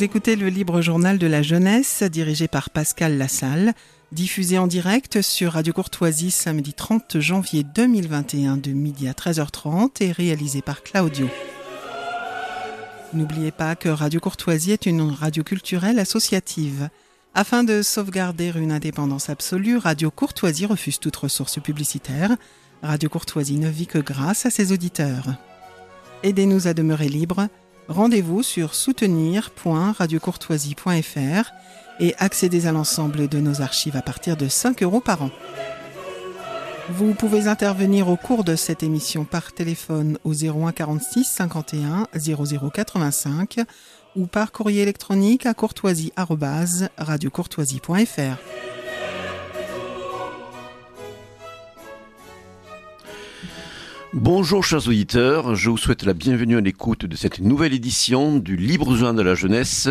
Vous écoutez le libre journal de la jeunesse dirigé par Pascal Lassalle, diffusé en direct sur Radio Courtoisie samedi 30 janvier 2021 de midi à 13h30 et réalisé par Claudio. N'oubliez pas que Radio Courtoisie est une radio culturelle associative. Afin de sauvegarder une indépendance absolue, Radio Courtoisie refuse toute ressource publicitaire. Radio Courtoisie ne vit que grâce à ses auditeurs. Aidez-nous à demeurer libres. Rendez-vous sur soutenir.radiocourtoisie.fr et accédez à l'ensemble de nos archives à partir de 5 euros par an. Vous pouvez intervenir au cours de cette émission par téléphone au 01 46 51 00 85 ou par courrier électronique à courtoisie@radiocourtoisie.fr. Bonjour chers auditeurs, je vous souhaite la bienvenue à l'écoute de cette nouvelle édition du Libre Joint de la Jeunesse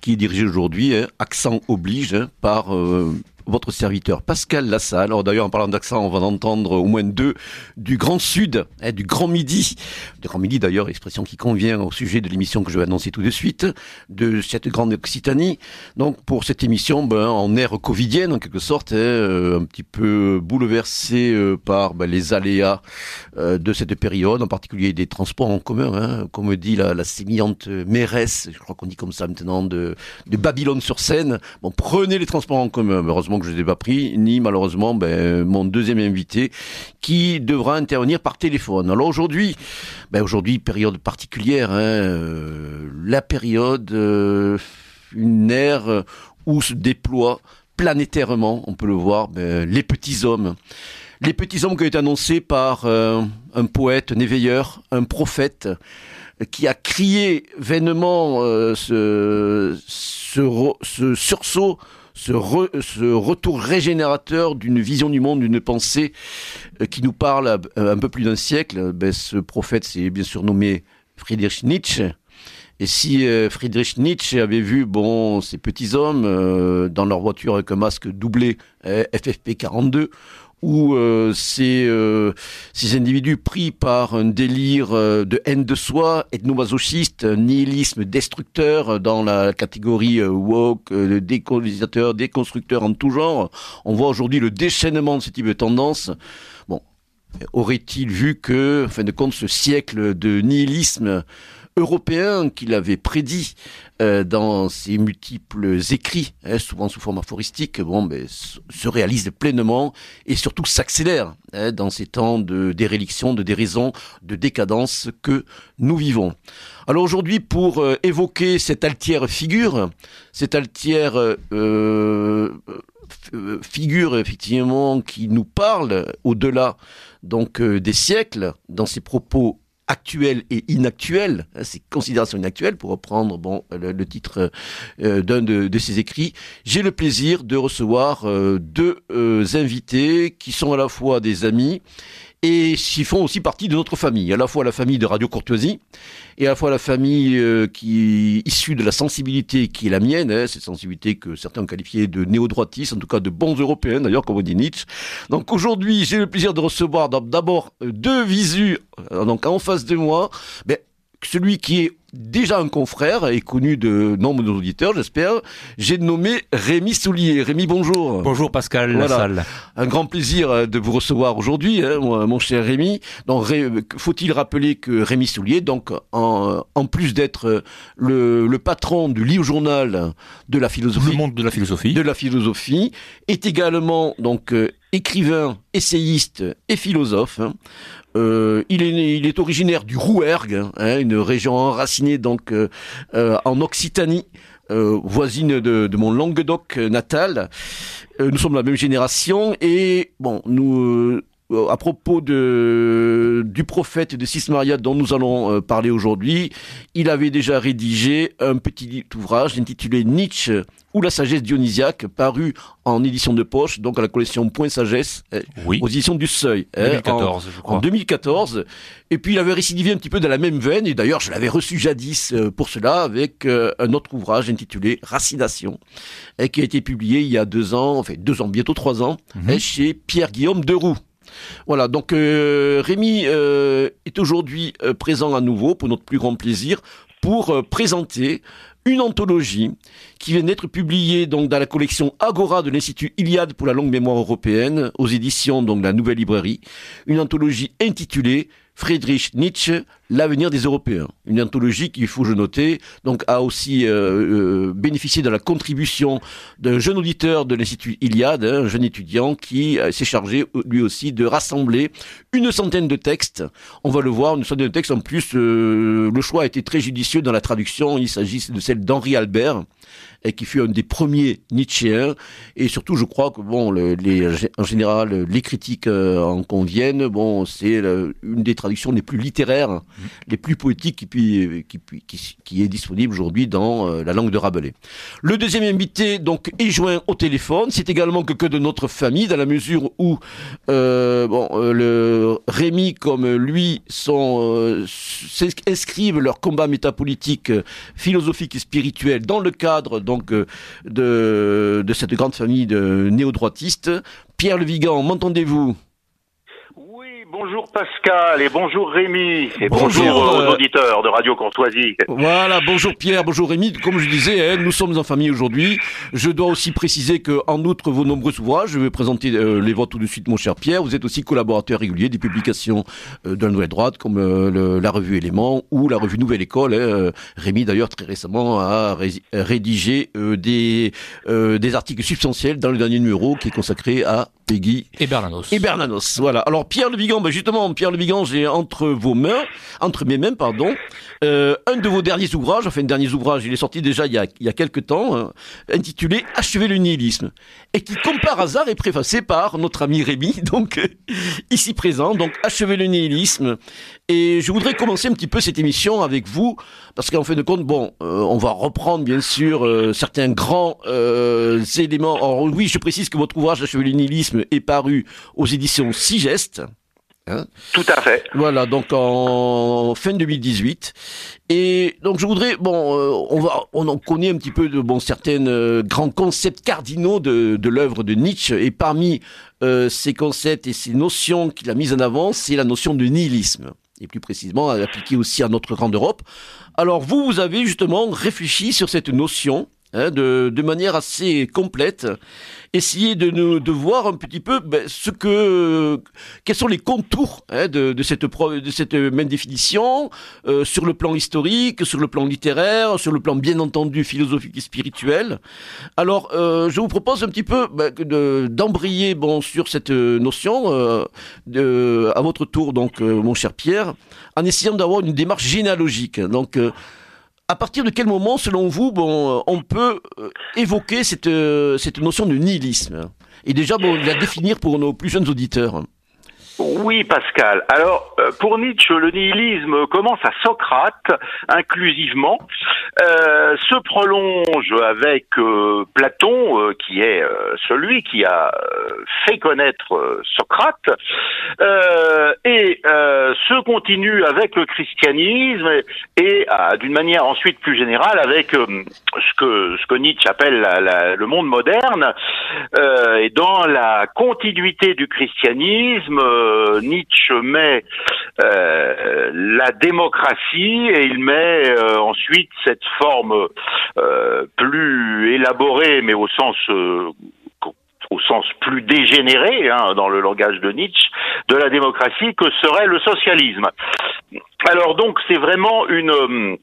qui est dirigée aujourd'hui, hein, accent oblige, hein, par euh, votre serviteur Pascal Lassalle. Alors d'ailleurs, en parlant d'accent, on va entendre au moins deux du Grand Sud, hein, du Grand Midi. Du Grand Midi d'ailleurs, expression qui convient au sujet de l'émission que je vais annoncer tout de suite, de cette grande Occitanie. Donc pour cette émission, ben, en ère covidienne en quelque sorte, hein, euh, un petit peu bouleversée euh, par ben, les aléas euh, de cette période, en particulier des transports en commun, hein, comme dit la, la sémillante mairesse, je crois qu'on dit comme ça maintenant, de, de Babylone sur Seine. Bon, prenez les transports en commun. Heureusement que je n'ai pas pris, ni malheureusement ben, mon deuxième invité qui devra intervenir par téléphone. Alors aujourd'hui, ben aujourd'hui période particulière, hein, euh, la période, euh, une ère où se déploient planétairement, on peut le voir, ben, les petits hommes. Les petits hommes qui ont été annoncés par euh, un poète, un éveilleur, un prophète, qui a crié vainement ce, ce sursaut ce, re, ce, retour régénérateur d'une vision du monde, d'une pensée euh, qui nous parle un peu plus d'un siècle. Ben, ce prophète, c'est bien sûr nommé Friedrich Nietzsche. Et si euh, Friedrich Nietzsche avait vu bon ces petits hommes euh, dans leur voiture avec un masque doublé FFP 42 où euh, ces, euh, ces individus pris par un délire euh, de haine de soi, ethnomasochiste, nihilisme destructeur dans la catégorie woke, décolonisateur, déconstructeur en tout genre, on voit aujourd'hui le déchaînement de ce type de tendance. Bon, aurait-il vu que, en fin de compte, ce siècle de nihilisme européen qu'il avait prédit euh, dans ses multiples écrits, hein, souvent sous forme aphoristique, bon, ben, se réalise pleinement et surtout s'accélère hein, dans ces temps de déréliction, de déraison, de décadence que nous vivons. Alors aujourd'hui, pour euh, évoquer cette altière figure, cette altière euh, figure effectivement qui nous parle au-delà donc des siècles dans ses propos actuel et inactuel, hein, ces considérations inactuelles, pour reprendre bon le, titre euh, d'un de, de, ses écrits, j'ai le plaisir de recevoir euh, deux euh, invités qui sont à la fois des amis et qui font aussi partie de notre famille, à la fois la famille de Radio Courtoisie et à la fois la famille euh, qui est issue de la sensibilité qui est la mienne, hein, cette sensibilité que certains ont qualifiée de néo-droitiste, en tout cas de bons européens d'ailleurs, comme on dit Nietzsche. Donc aujourd'hui, j'ai le plaisir de recevoir d'abord deux visus, euh, donc en face de moi, ben, celui qui est déjà un confrère et connu de nombre d'auditeurs, j'espère. J'ai nommé Rémi Soulier. Rémi, bonjour. Bonjour Pascal voilà. Lassalle. Un grand plaisir euh, de vous recevoir aujourd'hui, hein, mon cher Rémi. Donc, faut-il rappeler que Rémi Soulier, donc, en, en plus d'être le, le, patron du livre journal de la philosophie, le monde de la philosophie, de la philosophie, est également donc euh, écrivain, essayiste et philosophe. Hein. Euh, il, est, il est originaire du Rouergue, hein, une région enracinée donc euh, euh, en Occitanie. Euh, voisine de, de, mon Languedoc natal. nous sommes la même génération et bon, nous à propos de, du prophète de Sismaria dont nous allons euh, parler aujourd'hui, il avait déjà rédigé un petit ouvrage intitulé Nietzsche ou la sagesse dionysiaque, paru en édition de poche, donc à la collection Point Sagesse, oui. aux éditions du Seuil. 2014, hein, je crois. En 2014. Et puis il avait récidivé un petit peu dans la même veine, et d'ailleurs je l'avais reçu jadis euh, pour cela avec euh, un autre ouvrage intitulé Racination, qui a été publié il y a deux ans, enfin deux ans, bientôt trois ans, mm -hmm. chez Pierre-Guillaume Deroux. Voilà, donc euh, Rémi euh, est aujourd'hui euh, présent à nouveau pour notre plus grand plaisir pour présenter une anthologie qui vient d'être publiée dans la collection Agora de l'Institut Iliade pour la longue mémoire européenne aux éditions donc de la Nouvelle Librairie, une anthologie intitulée Friedrich Nietzsche, l'avenir des Européens. Une anthologie qui, il faut je noter, donc a aussi euh, euh, bénéficié de la contribution d'un jeune auditeur de l'Institut Iliade, hein, un jeune étudiant qui euh, s'est chargé lui aussi de rassembler une centaine de textes. On va le voir, une centaine de textes. En plus, le choix a été très judicieux dans la traduction. Il s'agit de celle d'Henri Albert et qui fut un des premiers Nietzschéens. Et surtout, je crois que bon, en général, les critiques en conviennent. Bon, c'est une des traductions les plus littéraires, les plus poétiques qui, qui, qui, est disponible aujourd'hui dans euh, la langue de Rabelais. Le deuxième invité donc est joint au téléphone. C'est également que, que de notre famille, dans la mesure où euh, bon, euh, Rémi comme lui euh, inscrivent leur combat métapolitique, philosophique et spirituel dans le cadre donc de, de cette grande famille de néo-droitistes. Pierre Le Vigan, m'entendez-vous? Bonjour Pascal et bonjour Rémi et bonjour, aux euh, auditeurs de Radio Courtoisie. Voilà, bonjour Pierre, bonjour Rémi. Comme je disais, hein, nous sommes en famille aujourd'hui. Je dois aussi préciser que, en outre vos nombreux ouvrages, je vais présenter euh, les vôtres tout de suite, mon cher Pierre. Vous êtes aussi collaborateur régulier des publications euh, de la Nouvelle Droite, comme la revue Éléments ou la revue Nouvelle École. Hein. Rémi, d'ailleurs, très récemment, a rédigé des des articles substantiels dans le dernier numéro qui est consacré à Peggy et Bernanos. Et Bernanos, voilà. Alors Pierre Le Vigan, justement, Pierre Le Vigan, j'ai entre vos mains, entre mes mains, pardon, euh, un de vos derniers ouvrages, enfin un dernier ouvrage, il est sorti déjà il y a, il quelques temps, hein, intitulé Achever le nihilisme, et qui, comme par hasard, est préfacé par notre ami Rémi, donc euh, ici présent, donc Achever le nihilisme. Et je voudrais commencer un petit peu cette émission avec vous, parce qu'en fin de compte, bon, euh, on va reprendre bien sûr certains grands éléments. Alors oui, je précise que votre ouvrage Achever le nihilisme est paru aux éditions Sigest. Hein Tout à fait. Voilà, donc en fin 2018. Et donc je voudrais, bon, euh, on va, on en connaît un petit peu de bon certains euh, grands concepts cardinaux de, de l'œuvre de Nietzsche. Et parmi euh, ces concepts et ces notions qu'il a mises en avant, c'est la notion de nihilisme. Et plus précisément, appliquée aussi à notre grande Europe. Alors vous, vous avez justement réfléchi sur cette notion Hein, de, de, manière assez complète, essayer de, nous, de voir un petit peu ben, ce que, quels sont les contours hein, de, de, cette, de cette même définition euh, sur le plan historique, sur le plan littéraire, sur le plan bien entendu philosophique et spirituel. Alors, euh, je vous propose un petit peu ben, d'embrayer bon sur cette notion euh, de, à votre tour, donc mon cher Pierre, en essayant d'avoir une démarche généalogique. Donc à partir de quel moment, selon vous, bon, euh, on peut euh, évoquer cette, euh, cette notion de nihilisme Et déjà, bon, la définir pour nos plus jeunes auditeurs? Oui, Pascal. Alors, euh, pour Nietzsche, le nihilisme commence à Socrate, inclusivement, euh, se prolonge avec euh, Platon, qui est celui qui a fait connaître Socrate, et se continue avec le christianisme et, d'une manière ensuite plus générale avec ce que ce que Nietzsche appelle le monde moderne. et dans la continuité du christianisme euh, Nietzsche met euh, la démocratie et il met euh, ensuite cette forme plus élaborée, mais au sens plus dégénéré, hein, dans le langage de Nietzsche, de la démocratie que serait le socialisme. Alors donc c'est vraiment une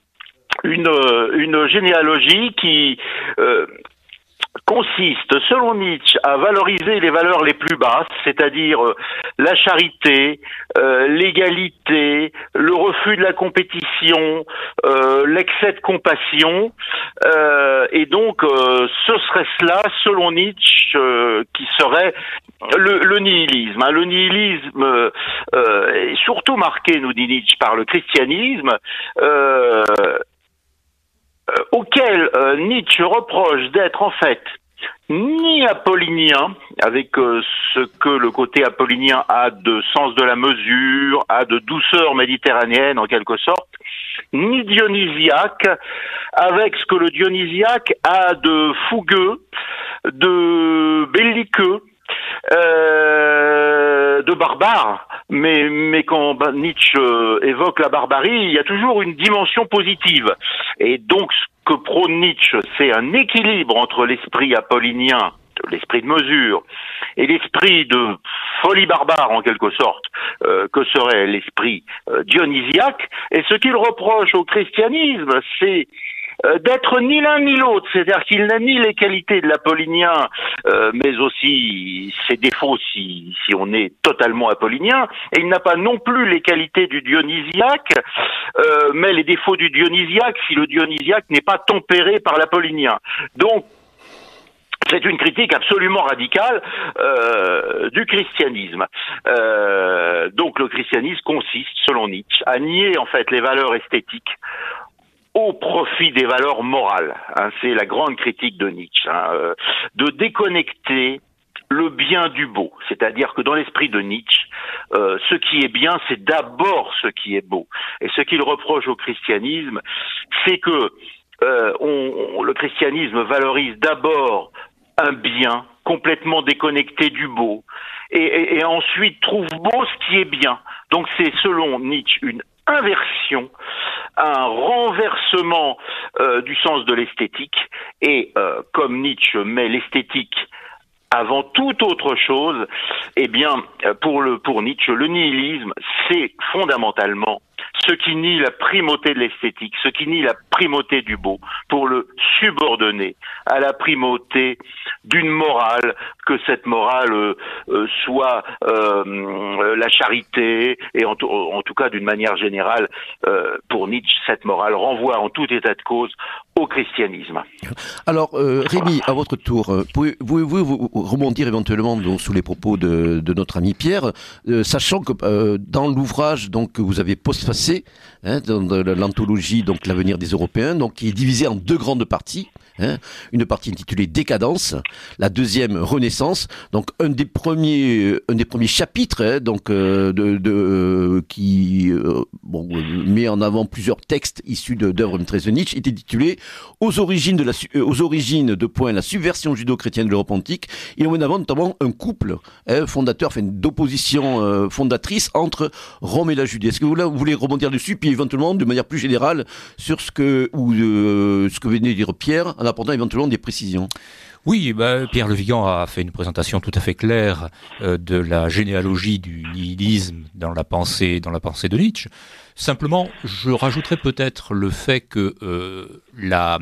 généalogie qui consiste, selon Nietzsche, à valoriser les valeurs les plus basses, c'est-à-dire euh, la charité, euh, l'égalité, le refus de la compétition, euh, l'excès de compassion, et donc ce serait cela, selon Nietzsche, qui serait le, nihilisme. Hein. Le nihilisme est surtout marqué, nous dit Nietzsche, par le christianisme. Euh, auquel euh, Nietzsche reproche d'être en fait ni apollinien, avec euh, ce que le côté apollinien a de sens de la mesure, a de douceur méditerranéenne en quelque sorte, ni dionysiaque, avec ce que le dionysiaque a de fougueux, de belliqueux, euh, de barbare, mais, mais quand bah, Nietzsche euh, évoque la barbarie, il y a toujours une dimension positive. Et donc, ce que prône Nietzsche, c'est un équilibre entre l'esprit apollinien, l'esprit de mesure, et l'esprit de folie barbare, en quelque sorte, euh, que serait l'esprit dionysiaque. Et ce qu'il reproche au christianisme, c'est d'être ni l'un ni l'autre, c'est-à-dire qu'il n'a ni les qualités de l'apollinien, euh, mais aussi ses défauts si, si on est totalement apollinien, et il n'a pas non plus les qualités du dionysiaque, euh, mais les défauts du dionysiaque si le dionysiaque n'est pas tempéré par l'apollinien. Donc, c'est une critique absolument radicale euh, du christianisme. Euh, donc le christianisme consiste, selon Nietzsche, à nier en fait les valeurs esthétiques au profit des valeurs morales. Hein, c'est la grande critique de Nietzsche, hein, euh, de déconnecter le bien du beau. C'est-à-dire que dans l'esprit de Nietzsche, euh, ce qui est bien, c'est d'abord ce qui est beau. Et ce qu'il reproche au christianisme, c'est que euh, le christianisme valorise d'abord un bien complètement déconnecté du beau, et, et ensuite trouve beau ce qui est bien. Donc c'est selon Nietzsche une inversion, un renversement euh, du sens de l'esthétique. Et euh, comme Nietzsche met l'esthétique avant toute autre chose, eh bien, pour, le, pour Nietzsche, le nihilisme, c'est fondamentalement ce qui nie la primauté de l'esthétique, ce qui nie la primauté du beau, pour le subordonner à la primauté d'une morale, que cette morale euh, euh, soit euh, la charité, et en, tout cas d'une manière générale, pour Nietzsche, cette morale renvoie en tout état de cause au christianisme. Alors, Rémi, à votre tour, pouvez-vous vous rebondir éventuellement donc, sous les propos de, de notre ami Pierre, sachant que dans l'ouvrage que vous avez postfacé, hein, dans l'anthologie donc l'avenir des Européens, donc qui est divisé en deux grandes parties. Hein, une partie intitulée Décadence, la deuxième Renaissance. Donc un des premiers, un des premiers chapitres, hein, donc euh, euh, qui euh, met en avant plusieurs textes issus d'œuvres de Nietzsche, est intitulé Aux origines de la, aux origines de point la subversion judo-chrétienne de l'Europe antique. Il met en avant notamment un couple fondateur, enfin d'opposition fondatrice entre Rome et la Judée. Est-ce que vous, vous voulez rebondir dessus, puis éventuellement de manière plus générale sur ce que ou ce que venait de dire Pierre en apportant éventuellement des précisions. Oui, bah, Pierre Levigan a fait une présentation tout à fait claire euh, de la généalogie du nihilisme dans la pensée, dans la pensée de Nietzsche. Simplement, je rajouterais peut-être le fait que euh, la,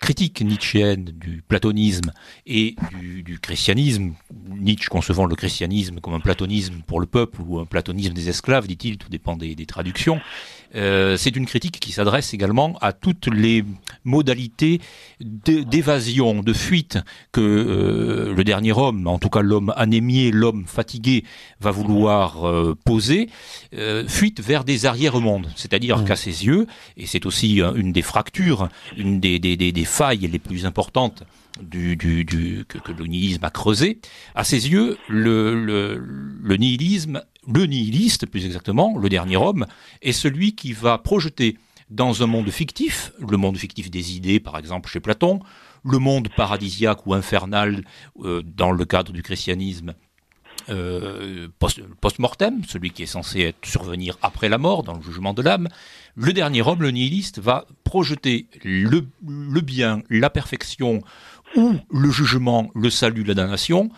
critique nietzschéenne du platonisme et du, christianisme, Nietzsche concevant le christianisme comme un platonisme pour le peuple ou un platonisme des esclaves, dit-il, tout dépend des traductions, euh, c'est une critique qui s'adresse également à toutes les modalités d'évasion, de fuite que euh, le dernier homme, en tout cas l'homme anémié, l'homme fatigué, va vouloir euh, poser, fuite vers des arrière-mondes. C'est-à-dire mmh. qu'à ses yeux, et c'est aussi une des fractures, une des, des, des, des failles les plus importantes du, du, du, que, que, le nihilisme a creusé, à ses yeux, le, le, le nihilisme, le nihiliste plus exactement, le dernier homme, est celui qui va projeter dans un monde fictif, le monde fictif des idées par exemple chez Platon, le monde paradisiaque ou infernal euh, dans le cadre du christianisme euh, post-mortem, celui qui est censé être survenir après la mort, dans le jugement de l'âme, le dernier homme, le nihiliste, va projeter le, le bien, la perfection ou le jugement, le salut, la damnation,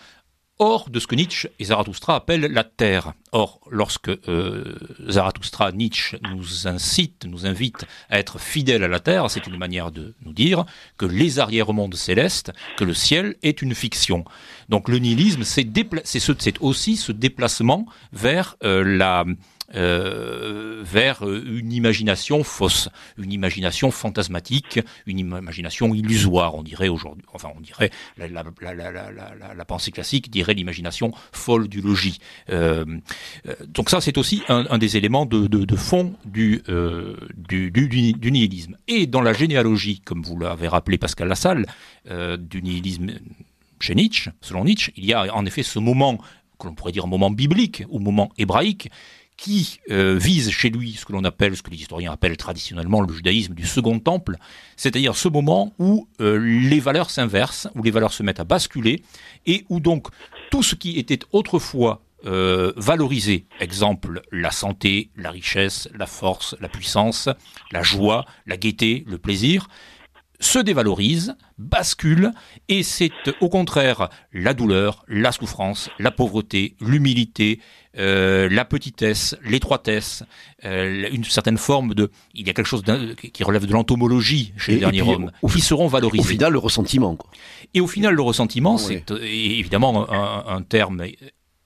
hors de ce que Nietzsche et Zarathustra appellent la terre. Or, lorsque euh, Zarathustra, Nietzsche nous incite, nous invite à être fidèles à la terre, c'est une manière de nous dire que les arrière-mondes célestes, que le ciel est une fiction. Donc le nihilisme, c'est aussi ce déplacement vers euh, la euh, vers une imagination fausse, une imagination fantasmatique, une imagination illusoire, on dirait aujourd'hui. Enfin, on dirait la, pensée classique dirait l'imagination folle du logis. Euh, euh, donc ça, c'est aussi un, des éléments de, fond du, du, du, nihilisme. Et dans la généalogie, comme vous l'avez rappelé Pascal Lassalle, du nihilisme chez Nietzsche, selon Nietzsche, il y a en effet ce moment que l'on pourrait dire moment biblique ou moment hébraïque qui euh, vise chez lui ce que l'on appelle, ce que les historiens appellent traditionnellement le judaïsme du second temple, c'est-à-dire ce moment où euh, les valeurs s'inversent, où les valeurs se mettent à basculer, et où donc tout ce qui était autrefois euh, valoriser, exemple, la santé, la richesse, la force, la puissance, la joie, la gaieté, le plaisir, se dévalorise, bascule, et c'est au contraire la douleur, la souffrance, la pauvreté, l'humilité, euh, la petitesse, l'étroitesse, euh, une certaine forme de... Il y a quelque chose qui relève de l'entomologie chez les derniers hommes, qui seront valorisés. Au final, le ressentiment. Quoi. Et au final, le ressentiment, c'est évidemment un, un terme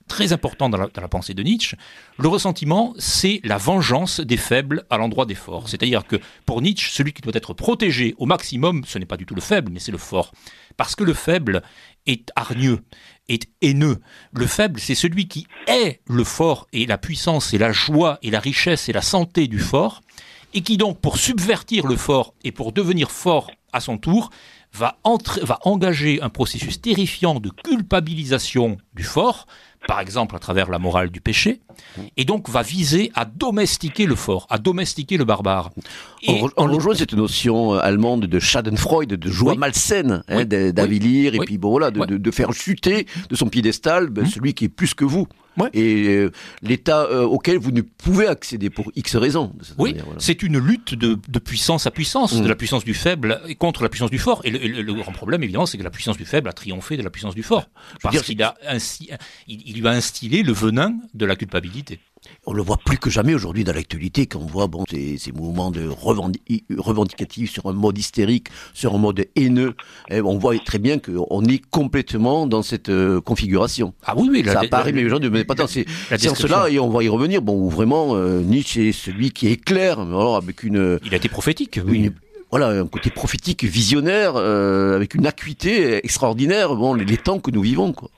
très important dans la, pensée de Nietzsche, le ressentiment, c'est la vengeance des faibles à l'endroit des forts. C'est-à-dire que pour Nietzsche, celui qui doit être protégé au maximum, ce n'est pas du tout le faible, mais c'est le fort. Parce que le faible est hargneux, est haineux. Le faible, c'est celui qui est le fort et la puissance et la joie et la richesse et la santé du fort, et qui donc, pour subvertir le fort et pour devenir fort à son tour, va, engager un processus terrifiant de culpabilisation du fort, par exemple à travers la morale du péché, et donc va viser à domestiquer le fort, à domestiquer le barbare. on, rejoint cette notion euh, allemande de Schadenfreude, de joie malsaine, hein, d'avilir, et puis bon voilà, de, faire chuter de son piédestal ben, hum. celui qui est plus que vous. Et euh, l'état euh, auquel vous ne pouvez accéder pour X raisons. Oui, c'est une lutte de, puissance à puissance, de hum. la puissance du faible contre la puissance du fort. Et le, grand problème, évidemment, c'est que la puissance du faible a triomphé de la puissance du fort. parce qu'il a ainsi, il lui a instillé le venin de la culpabilité. On le voit plus que jamais aujourd'hui dans l'actualité, quand on voit bon, ces, ces mouvements de revendicatifs sur un mode hystérique, sur un mode haineux. Et on voit très bien qu'on est complètement dans cette euh, configuration. Ah oui, oui. Ça apparaît, mais les gens ne pas tant. C'est en cela, et on va y revenir, bon, vraiment euh, Nietzsche est celui qui éclaire, alors avec une... Il a été prophétique, oui. voilà, un côté prophétique, visionnaire, euh, avec une acuité extraordinaire, bon, les, les temps que nous vivons, quoi.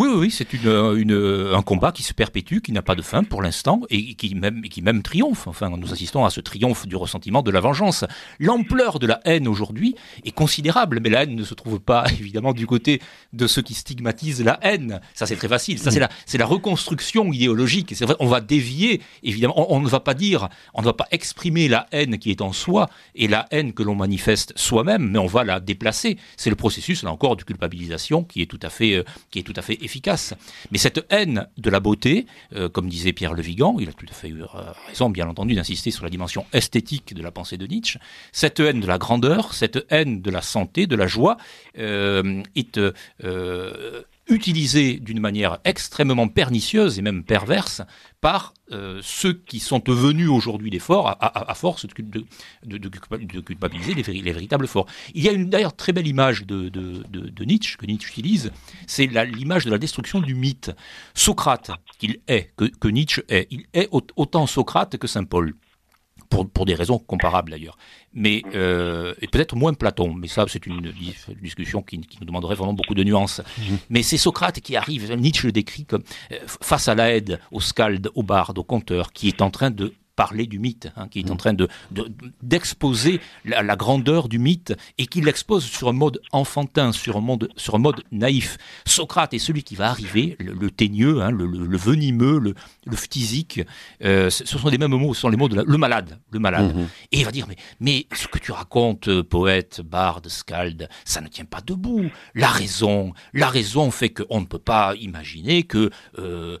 Oui, oui, c'est euh, euh, un combat qui se perpétue, qui n'a pas de fin pour l'instant, et qui même, triomphe. Enfin, nous assistons à ce triomphe du ressentiment, de la vengeance. L'ampleur de la haine aujourd'hui est considérable, mais la haine ne se trouve pas évidemment du côté de ceux qui stigmatisent la haine. Ça, c'est très facile. Ça, c'est la, reconstruction idéologique. C'est vrai, on va dévier, évidemment. On, ne va pas dire, on ne va pas exprimer la haine qui est en soi et la haine que l'on manifeste soi-même, mais on va la déplacer. C'est le processus, là encore, de culpabilisation qui est tout à fait, euh, qui est tout à fait Mais cette haine de la beauté, euh, comme disait Pierre Le Vigan, il a tout à fait eu euh, raison, bien entendu, d'insister sur la dimension esthétique de la pensée de Nietzsche, cette haine de la grandeur, cette haine de la santé, de la joie, euh, est utilisé d'une manière extrêmement pernicieuse et même perverse par euh, ceux qui sont devenus aujourd'hui des forts à, force de, culpabiliser les, véritables forts. Il y a une d'ailleurs très belle image de, Nietzsche que Nietzsche utilise, c'est l'image de la destruction du mythe. Socrate, qu'il est, que Nietzsche est, il est autant Socrate que Saint Paul pour, pour des raisons comparables d'ailleurs. Mais euh, et peut-être moins Platon, mais ça c'est une, discussion qui, qui, nous demanderait vraiment beaucoup de nuances. Mhm. Mais c'est Socrate qui arrive, Nietzsche le décrit comme euh, face à la aide, au scald, au barde, au conteur, qui est en train de parler du mythe, hein, qui est en mm. train de, d'exposer la, grandeur du mythe et qui l'expose sur un mode enfantin, sur un, mode, sur un mode naïf. Socrate est celui qui va arriver, le, teigneux, hein, le, venimeux, le, le phthisique. Euh, ce sont les mêmes mots, ce sont les mots de le malade, le malade. Mm-hmm. Et il va dire mais, mais ce que tu racontes, euh, poète, barde, scalde, ça ne tient pas debout. La raison, la raison fait qu'on ne peut pas imaginer que euh,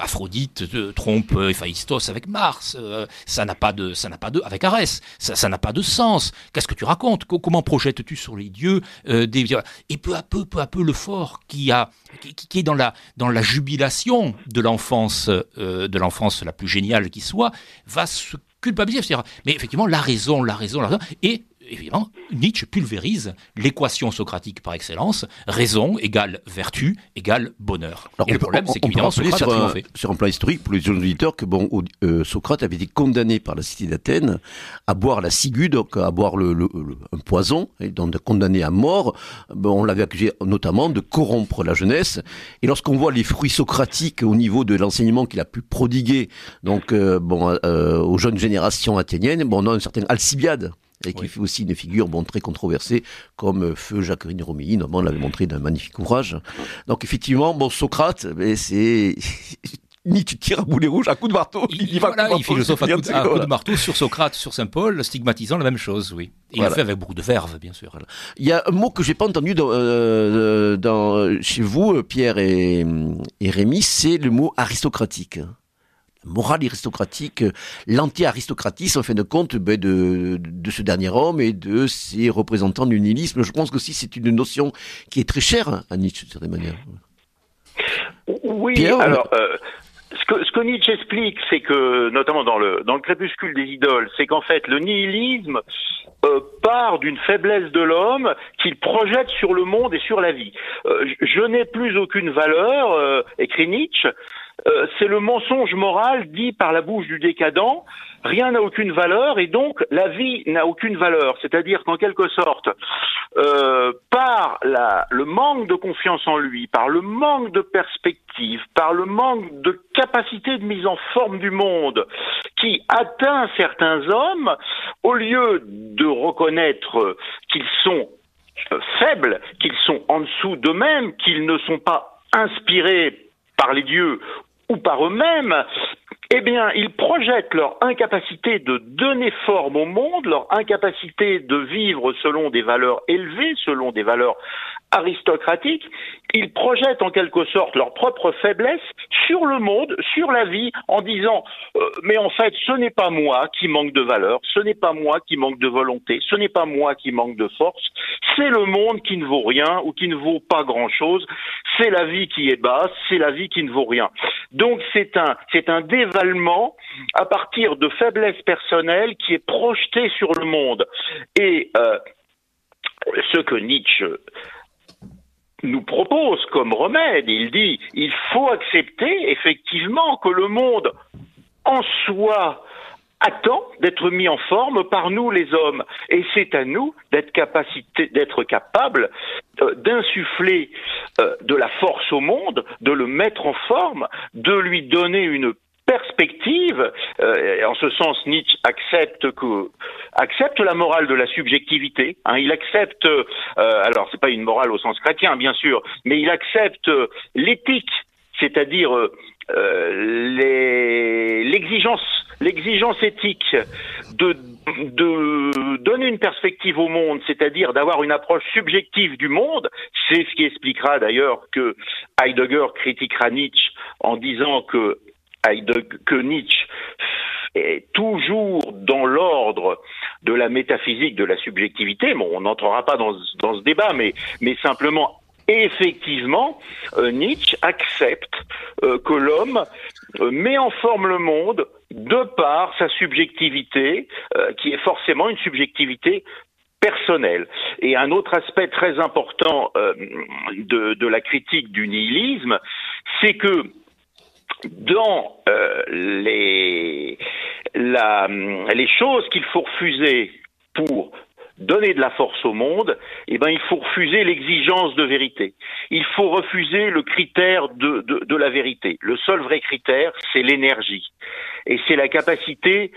Aphrodite trompe Héphaïstos avec Mars, euh, ça n'a pas de, ça n'a pas de, avec Arès, ça n'a pas de sens. Qu'est-ce que tu racontes? Comment projettes-tu sur les dieux euh, des Et peu à peu, peu à peu, le fort qui a, qui, est dans la, dans la jubilation de l'enfance, euh, de l'enfance la plus géniale qui soit, va se culpabiliser. Mais effectivement, la raison, la raison, la raison, et évidemment, Nietzsche pulvérise l'équation socratique par excellence, raison égale vertu égale bonheur. et le problème, c'est qu'évidemment, Socrate sur a un, sur un plan historique, pour les auditeurs, que bon, euh, Socrate avait été condamné par la cité d'Athènes à boire la ciguë, donc à boire le, un poison, et donc condamné à mort. Bon, on l'avait accusé notamment de corrompre la jeunesse. Et lorsqu'on voit les fruits socratiques au niveau de l'enseignement qu'il a pu prodiguer, donc euh, bon, euh, aux jeunes générations athéniennes, bon, on a un certain Alcibiade et qui fait aussi une figure bon, très controversée, comme euh, Feu Jacqueline Romilly, on l'avait montré d'un magnifique ouvrage. Donc effectivement, bon, Socrate, c'est Nietzsche tire à boulet rouge, à coup de marteau. Il, il, voilà, il philosophe à, coup de, à coup de marteau sur Socrate, sur Saint Paul, stigmatisant la même chose, oui. Et voilà. il le fait avec beaucoup de verve, bien sûr. Il y a un mot que j'ai pas entendu dans, euh, dans, chez vous, Pierre et, et Rémi, c'est le mot aristocratique morale aristocratique, l'anti-aristocratisme, en fin de compte, ben, de, de, ce dernier homme et de ses représentants du nihilisme. Je pense que aussi c'est une notion qui est très chère à Nietzsche, de certaine manière. Oui, Pierre, alors, euh, ce que, ce que, Nietzsche explique, c'est que, notamment dans le, dans le crépuscule des idoles, c'est qu'en fait, le nihilisme euh, part d'une faiblesse de l'homme qu'il projette sur le monde et sur la vie. Euh, je n'ai plus aucune valeur, euh, écrit Nietzsche, euh, c'est le mensonge moral dit par la bouche du décadent. Rien n'a aucune valeur et donc la vie n'a aucune valeur. C'est-à-dire qu'en quelque sorte, euh, par le manque de confiance en lui, par le manque de perspective, par le manque de capacité de mise en forme du monde qui atteint certains hommes, au lieu de reconnaître qu'ils sont euh, faibles, qu'ils sont en dessous d'eux-mêmes, qu'ils ne sont pas inspirés par les dieux ou par eux-mêmes, eh bien, ils projettent leur incapacité de donner forme au monde, leur incapacité de vivre selon des valeurs élevées, selon des valeurs aristocratiques, ils projettent en quelque sorte leur propre faiblesse sur le monde, sur la vie, en disant euh, mais en fait ce n'est pas moi qui manque de valeur, ce n'est pas moi qui manque de volonté, ce n'est pas moi qui manque de force, c'est le monde qui ne vaut rien ou qui ne vaut pas grand-chose, c'est la vie qui est basse, c'est la vie qui ne vaut rien. Donc c'est un c'est un dévalement à partir de faiblesses personnelles qui est projeté sur le monde et euh, ce que Nietzsche nous propose comme remède. Il dit il faut accepter effectivement que le monde en soi attend d'être mis en forme par nous les hommes et c'est à nous d'être d'être capable euh, d'insuffler euh, de la force au monde, de le mettre en forme, de lui donner une perspective. Euh, en ce sens, Nietzsche accepte que accepte la morale de la subjectivité. Hein, il accepte, euh, alors c'est pas une morale au sens chrétien, bien sûr, mais il accepte l'éthique, c'est-à-dire euh, l'exigence l'exigence éthique de, de donner une perspective au monde, c'est-à-dire d'avoir une approche subjective du monde, c'est ce qui expliquera d'ailleurs que Heidegger critiquera Nietzsche en disant que que Nietzsche est toujours dans l'ordre de la métaphysique de la subjectivité. Bon, on n'entrera pas dans, dans, ce débat, mais, mais simplement, effectivement, euh, Nietzsche accepte euh, que l'homme euh, met en forme le monde de par sa subjectivité, qui est forcément une subjectivité personnelle. Et un autre aspect très important de, la critique du nihilisme, c'est que dans euh, les, les choses qu'il faut refuser pour donner de la force au monde, eh ben, il faut refuser l'exigence de vérité. Il faut refuser le critère de, de, de la vérité. Le seul vrai critère, c'est l'énergie. Et c'est la capacité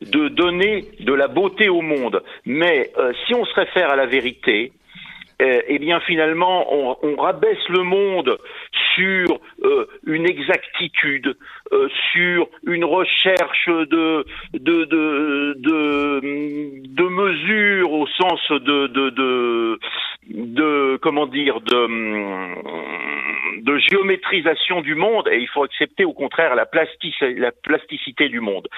de donner de la beauté au monde. Mais euh, si on se réfère à la vérité, euh, eh bien finalement on, on, rabaisse le monde sur euh, une exactitude, euh, sur une recherche de de, de, de, de mesures au sens de, de, de, comment dire de, de géométrisation du monde et il faut accepter au contraire la, la plasticité du monde.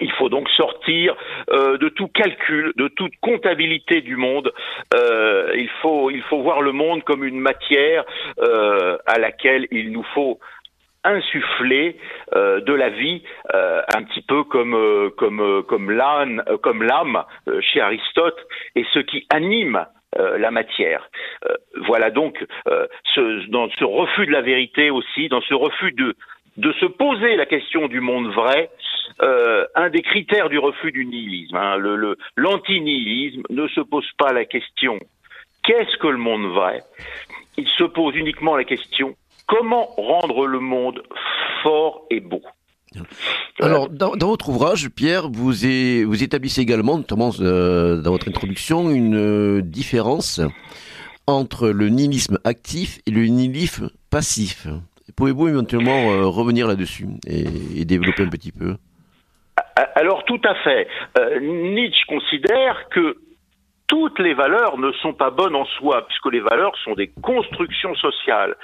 Il faut donc sortir euh, de tout calcul, de toute comptabilité du monde. Euh, il faut il faut voir le monde comme une matière euh, à laquelle il nous faut insuffler de la vie, un petit peu comme euh, comme comme comme l'âme chez Aristote, et ce qui anime la matière. voilà donc ce, dans ce refus de la vérité aussi, dans ce refus de de se poser la question du monde vrai, euh, un des critères du refus du nihilisme. Hein, le, l'anti-nihilisme ne se pose pas la question qu'est-ce que le monde vrai? Il se pose uniquement la question comment rendre le monde fort et beau? Alors, dans, votre ouvrage, Pierre, vous, établissez également, notamment euh, dans votre introduction, une euh, différence entre le nihilisme actif et le nihilisme passif. Pouvez-vous éventuellement revenir là-dessus et, développer un petit peu Alors tout à fait. Nietzsche considère que toutes les valeurs ne sont pas bonnes en soi, puisque les valeurs sont des constructions sociales.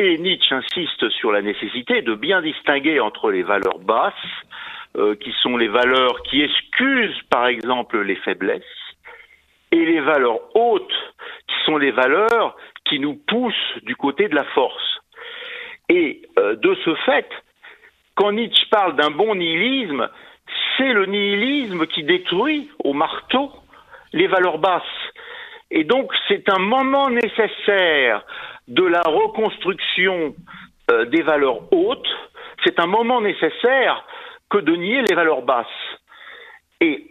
Et Nietzsche insiste sur la nécessité de bien distinguer entre les valeurs basses, euh, qui sont les valeurs qui excusent par exemple les faiblesses, et les valeurs hautes, qui sont les valeurs qui nous poussent du côté de la force. Et euh, de ce fait, quand Nietzsche parle d'un bon nihilisme, c'est le nihilisme qui détruit au marteau les valeurs basses. Et donc c'est un moment nécessaire de la reconstruction euh, des valeurs hautes, c'est un moment nécessaire que de nier les valeurs basses. Et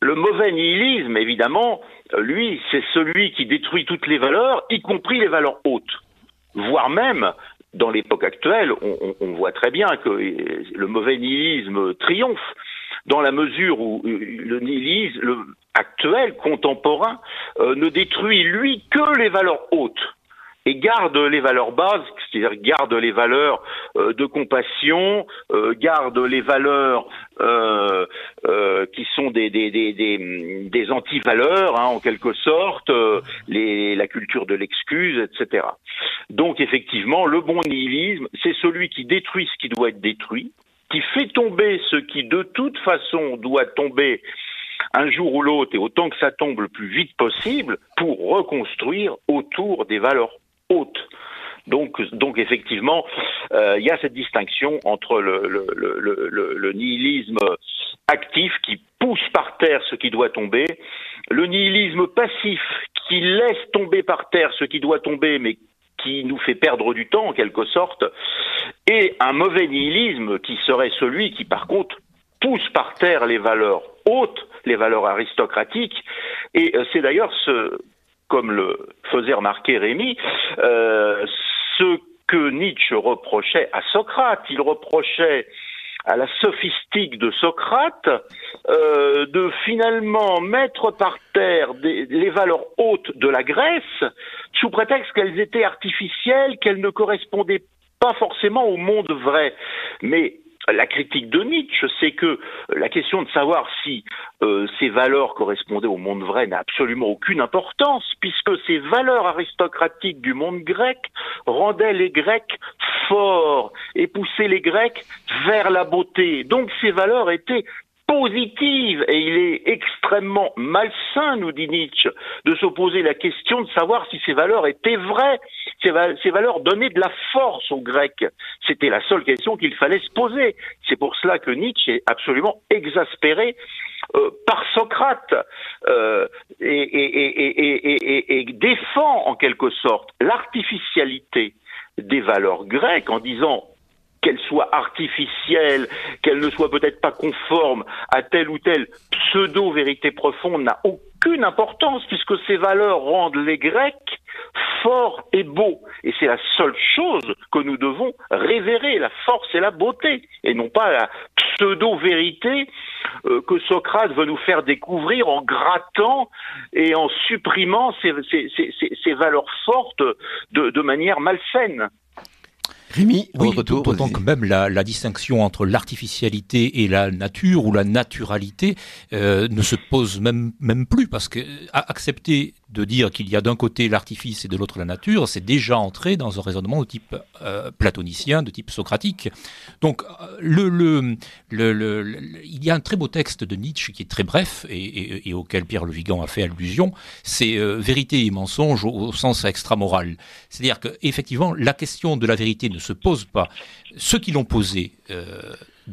le mauvais nihilisme, évidemment, lui, c'est celui qui détruit toutes les valeurs, y compris les valeurs hautes. Voire même, dans l'époque actuelle, on, voit très bien que le mauvais nihilisme triomphe dans la mesure où le nihilisme actuel, contemporain, euh, ne détruit, lui, que les valeurs hautes et garde les valeurs bases, c'est-à-dire garde les valeurs euh, de compassion, euh, garde les valeurs qui sont des, des, anti-valeurs, hein, en quelque sorte, la culture de l'excuse, etc. Donc effectivement, le bon nihilisme, c'est celui qui détruit ce qui doit être détruit, qui fait tomber ce qui de toute façon doit tomber un jour ou l'autre et autant que ça tombe le plus vite possible pour reconstruire autour des valeurs hautes. Donc, effectivement, euh, il y a cette distinction entre le, le, nihilisme actif qui pousse par terre ce qui doit tomber, le nihilisme passif qui laisse tomber par terre ce qui doit tomber mais qui nous fait perdre du temps en quelque sorte, et un mauvais nihilisme qui serait celui qui par contre pousse par terre les valeurs hautes, les valeurs aristocratiques, et euh, c'est d'ailleurs ce, comme le faisait remarquer Rémi, euh, ce que Nietzsche reprochait à Socrate. Il reprochait à la sophistique de Socrate euh, de finalement mettre par terre les valeurs hautes de la Grèce sous prétexte qu'elles étaient artificielles, qu'elles ne correspondaient pas forcément au monde vrai. Mais la critique de Nietzsche, c'est que la question de savoir si euh, ces valeurs correspondaient au monde vrai n'a absolument aucune importance, puisque ces valeurs aristocratiques du monde grec rendaient les Grecs forts et poussaient les Grecs vers la beauté. Donc ces valeurs étaient positive et il est extrêmement malsain, nous dit Nietzsche, de s'opposer la question de savoir si ces valeurs étaient vraies, ces, valeurs donnaient de la force aux Grecs. C'était la seule question qu'il fallait se poser. C'est pour cela que Nietzsche est absolument exaspéré euh, par Socrate euh, et défend en quelque sorte l'artificialité des valeurs grecques en disant qu'elle soit artificielle, qu'elle ne soit peut-être pas conforme à telle ou telle pseudo-vérité profonde n'a aucune importance puisque ces valeurs rendent les Grecs forts et beaux. Et c'est la seule chose que nous devons révérer, la force et la beauté, et non pas la pseudo-vérité euh, que Socrate veut nous faire découvrir en grattant et en supprimant ces, valeurs fortes de manière malsaine. Rémi, oui, D'autant que même la, la, distinction entre l'artificialité et la nature ou la naturalité euh, ne se pose même, même plus parce que accepter de dire qu'il y a d'un côté l'artifice et de l'autre la nature, c'est déjà entrer dans un raisonnement de type euh, platonicien, de type socratique. Donc, euh, le, le, le, il y a un très beau texte de Nietzsche qui est très bref et, auquel Pierre Le Vigan a fait allusion, c'est euh, vérité et mensonge au, sens extramoral. C'est-à-dire que effectivement, la question de la vérité ne se pose pas. Ceux qui l'ont posée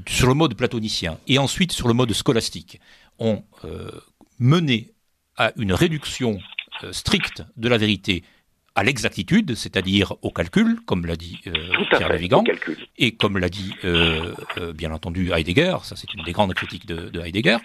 sur le mode platonicien et ensuite sur le mode scolastique ont mené à une réduction stricte de la vérité à l'exactitude, c'est-à-dire au calcul, comme l'a dit euh, Pierre Lavigan, et comme l'a dit euh, bien entendu Heidegger, ça c'est une des grandes critiques de, Heidegger,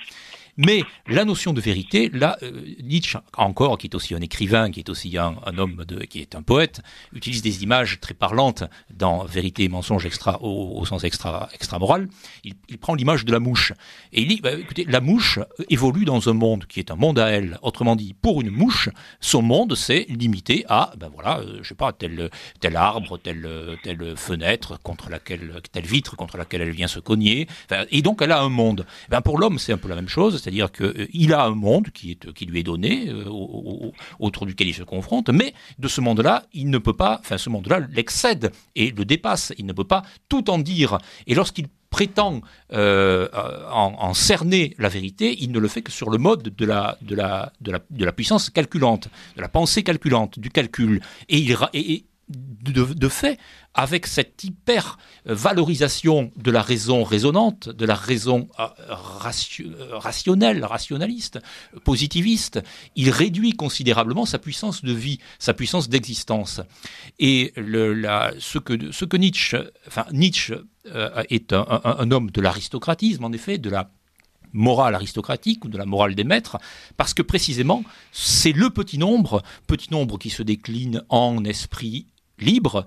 Mais la notion de vérité, là, euh, Nietzsche, encore, qui est aussi un écrivain, qui est aussi un, homme, de, qui est un poète, utilise des images très parlantes dans Vérité et mensonge extra, au, sens extra, extra moral. Il, prend l'image de la mouche. Et il dit, bah, écoutez, la mouche évolue dans un monde qui est un monde à elle. Autrement dit, pour une mouche, son monde, c'est limité à, ben voilà, euh, je sais pas, tel, tel arbre, telle, telle fenêtre contre laquelle, telle vitre contre laquelle elle vient se cogner. et donc, elle a un monde. Ben, pour l'homme, c'est un peu la même chose, c'est-à-dire qu'il a un monde qui, lui est donné, euh, autour duquel il se confronte, mais de ce monde-là, il ne peut pas, enfin, ce monde-là l'excède et le dépasse. Il ne peut pas tout en dire. Et lorsqu'il prétend euh, en, cerner la vérité, il ne le fait que sur le mode de la, puissance calculante, de la pensée calculante, du calcul. Et, il, de, fait, avec cette hyper valorisation de la raison raisonnante, de la raison euh, euh, rationnelle, rationaliste, positiviste, il réduit considérablement sa puissance de vie, sa puissance d'existence. Et ce, que, Nietzsche, euh, est un, homme de l'aristocratisme, en effet, de la morale aristocratique ou de la morale des maîtres, parce que précisément, c'est le petit nombre, petit nombre qui se décline en esprit libre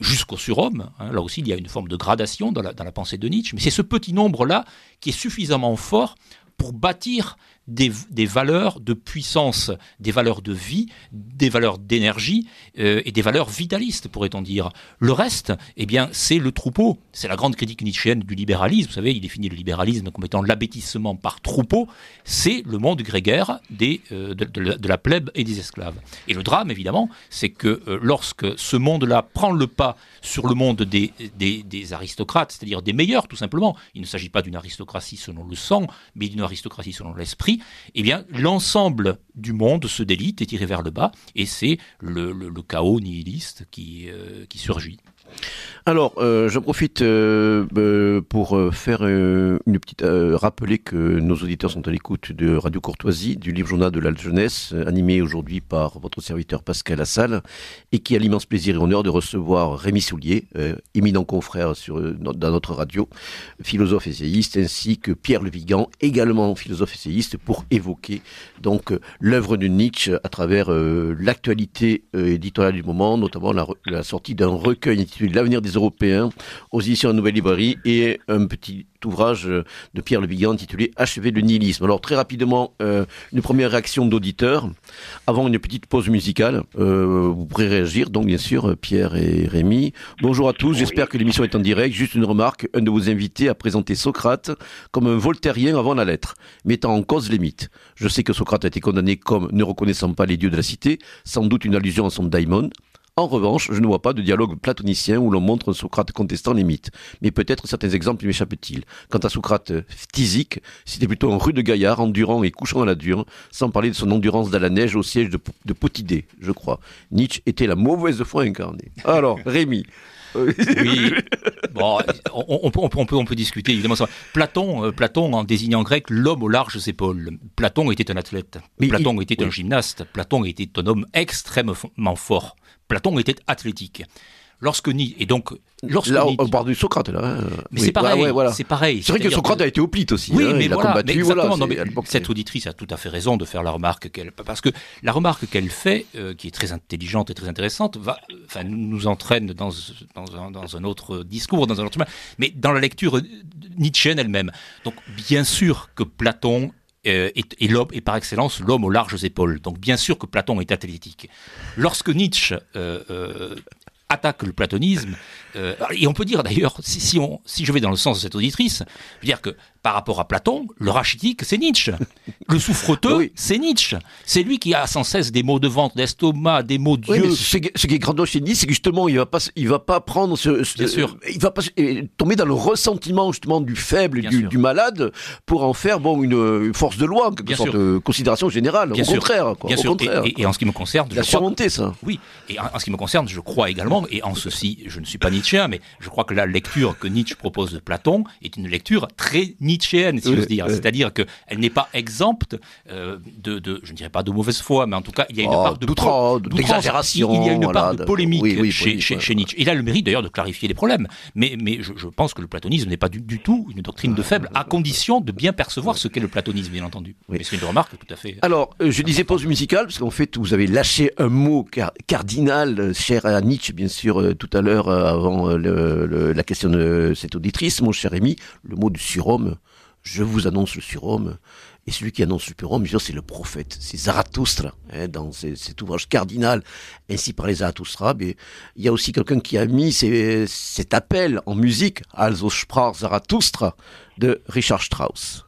jusqu'au surhomme. Hein. Là aussi, il y a une forme de gradation dans la, dans la pensée de Nietzsche, mais c'est ce petit nombre-là qui est suffisamment fort pour bâtir des, valeurs de puissance, des valeurs de vie, des valeurs d'énergie euh, et des valeurs vitalistes, pourrait-on dire. Le reste, eh bien, c'est le troupeau. C'est la grande critique nietzschéenne du libéralisme. Vous savez, il définit le libéralisme comme étant l'abêtissement par troupeau. C'est le monde grégaire des, euh, de, la plèbe et des esclaves. Et le drame, évidemment, c'est que euh, lorsque ce monde-là prend le pas sur le monde des, des, des aristocrates, c'est-à-dire des meilleurs, tout simplement, il ne s'agit pas d'une aristocratie selon le sang, mais d'une aristocratie selon l'esprit, eh bien, l'ensemble du monde se délite, est tiré vers le bas, et c'est le, chaos nihiliste qui, euh, qui surgit. Alors, euh, je profite euh, euh, pour faire une petite rappeler que nos auditeurs sont à l'écoute de Radio Courtoisie, du livre journal de la jeunesse, animé aujourd'hui par votre serviteur Pascal Lassalle, et qui a l'immense plaisir et honneur de recevoir Rémi Soulier, éminent confrère sur, dans notre radio, philosophe essayiste, ainsi que Pierre Levigan, également philosophe essayiste, pour évoquer donc l'œuvre de Nietzsche à travers l'actualité éditoriale du moment, notamment la, sortie d'un recueil L'avenir des Européens aux éditions de Nouvelle Librairie et un petit ouvrage de Pierre Le Vigan intitulé Achever le nihilisme. Alors très rapidement, euh, une première réaction d'auditeurs avant une petite pause musicale. Euh, vous pourrez réagir, donc bien sûr, Pierre et Rémi. Bonjour à tous, j'espère que l'émission est en direct. Juste une remarque, un de vos invités a présenté Socrate comme un voltairien avant la lettre, mettant en cause les mythes. Je sais que Socrate a été condamné comme ne reconnaissant pas les dieux de la cité, sans doute une allusion à son daimon. En revanche, je ne vois pas de dialogue platonicien où l'on montre un Socrate contestant les mythes. Mais peut-être certains exemples m'échappent-ils. Quant à Socrate physique, c'était plutôt un rude gaillard, endurant et couchant à la dure, sans parler de son endurance dans la neige au siège de, de Potidée, je crois. Nietzsche était la mauvaise foi incarnée. Alors, Rémi, oui, bon, on, peut, on, peut, discuter évidemment ça. Platon, euh, Platon en désignant grec l'homme aux larges épaules. Platon était un athlète. Platon était un gymnaste. Platon était un homme extrêmement fort. Platon était athlétique. Lorsque Ni et donc lorsque là, on parle du Socrate là. Hein. Mais c'est pareil, c'est pareil. C'est vrai que Socrate a été hoplite aussi. Oui, hein, mais il voilà, a combattu. exactement, non, mais cette auditrice a tout à fait raison de faire la remarque qu'elle, parce que la remarque qu'elle fait, euh, qui est très intelligente et très intéressante, va, enfin, nous entraîne dans dans un, dans un autre discours, dans un autre chemin, mais dans la lecture nietzschéenne elle-même. Donc, bien sûr que Platon euh, est, l'homme, et par excellence l'homme aux larges épaules. Donc bien sûr que Platon est athlétique. Lorsque Nietzsche euh, euh, attaque le platonisme, et on peut dire d'ailleurs, si, si, on, si je vais dans le sens de cette auditrice, dire que par rapport à Platon, le rachitique, c'est Nietzsche. Le souffreteux, c'est Nietzsche. C'est lui qui a sans cesse des mots de ventre, d'estomac, des mots de Dieu. ce, qui est grandiose chez Nietzsche, c'est que justement, il va pas, il va pas prendre ce, Bien sûr. il va pas tomber dans le ressentiment justement du faible, du, du, malade, pour en faire bon une, force de loi, quelque sorte de considération générale. Bien au contraire, quoi. Bien au Contraire, et, en ce qui me concerne, la surmonter ça. Oui. Et en, ce qui me concerne, je crois également, et en ceci, je ne suis pas Nietzschean, mais je crois que la lecture que Nietzsche propose de Platon est une lecture très nietzschéenne, si j'ose dire. C'est-à-dire qu'elle n'est pas exempte de, de, je ne dirais pas de mauvaise foi, mais en tout cas, il y a une Oh, part de d'exagération, Il y a une part voilà, de de- polémique oui, oui, chez, polémique, chez- ouais. chez Nietzsche. Il a le mérite d'ailleurs de clarifier les problèmes. Mais, mais je, je pense que le platonisme n'est pas du, du tout une doctrine de faible, à condition de bien percevoir ce qu'est le platonisme, bien entendu. Oui. Mais c'est une remarque tout à fait. Alors, euh, je disais pause musicale, parce qu'en fait, vous avez lâché un mot car- cardinal, euh, cher à Nietzsche, bien sûr, euh, tout à l'heure, euh, avant euh, le- le- la question de cette auditrice, mon cher Rémi, le mot du surhomme. Je vous annonce le surhomme. Et celui qui annonce le surhomme, bien sûr, c'est le prophète, c'est Zarathustra, hein, dans ce- cet ouvrage cardinal, ainsi par les Zarathustra. Mais il y a aussi quelqu'un qui a mis cet appel en musique, Also sprach Zarathustra, de Richard Strauss.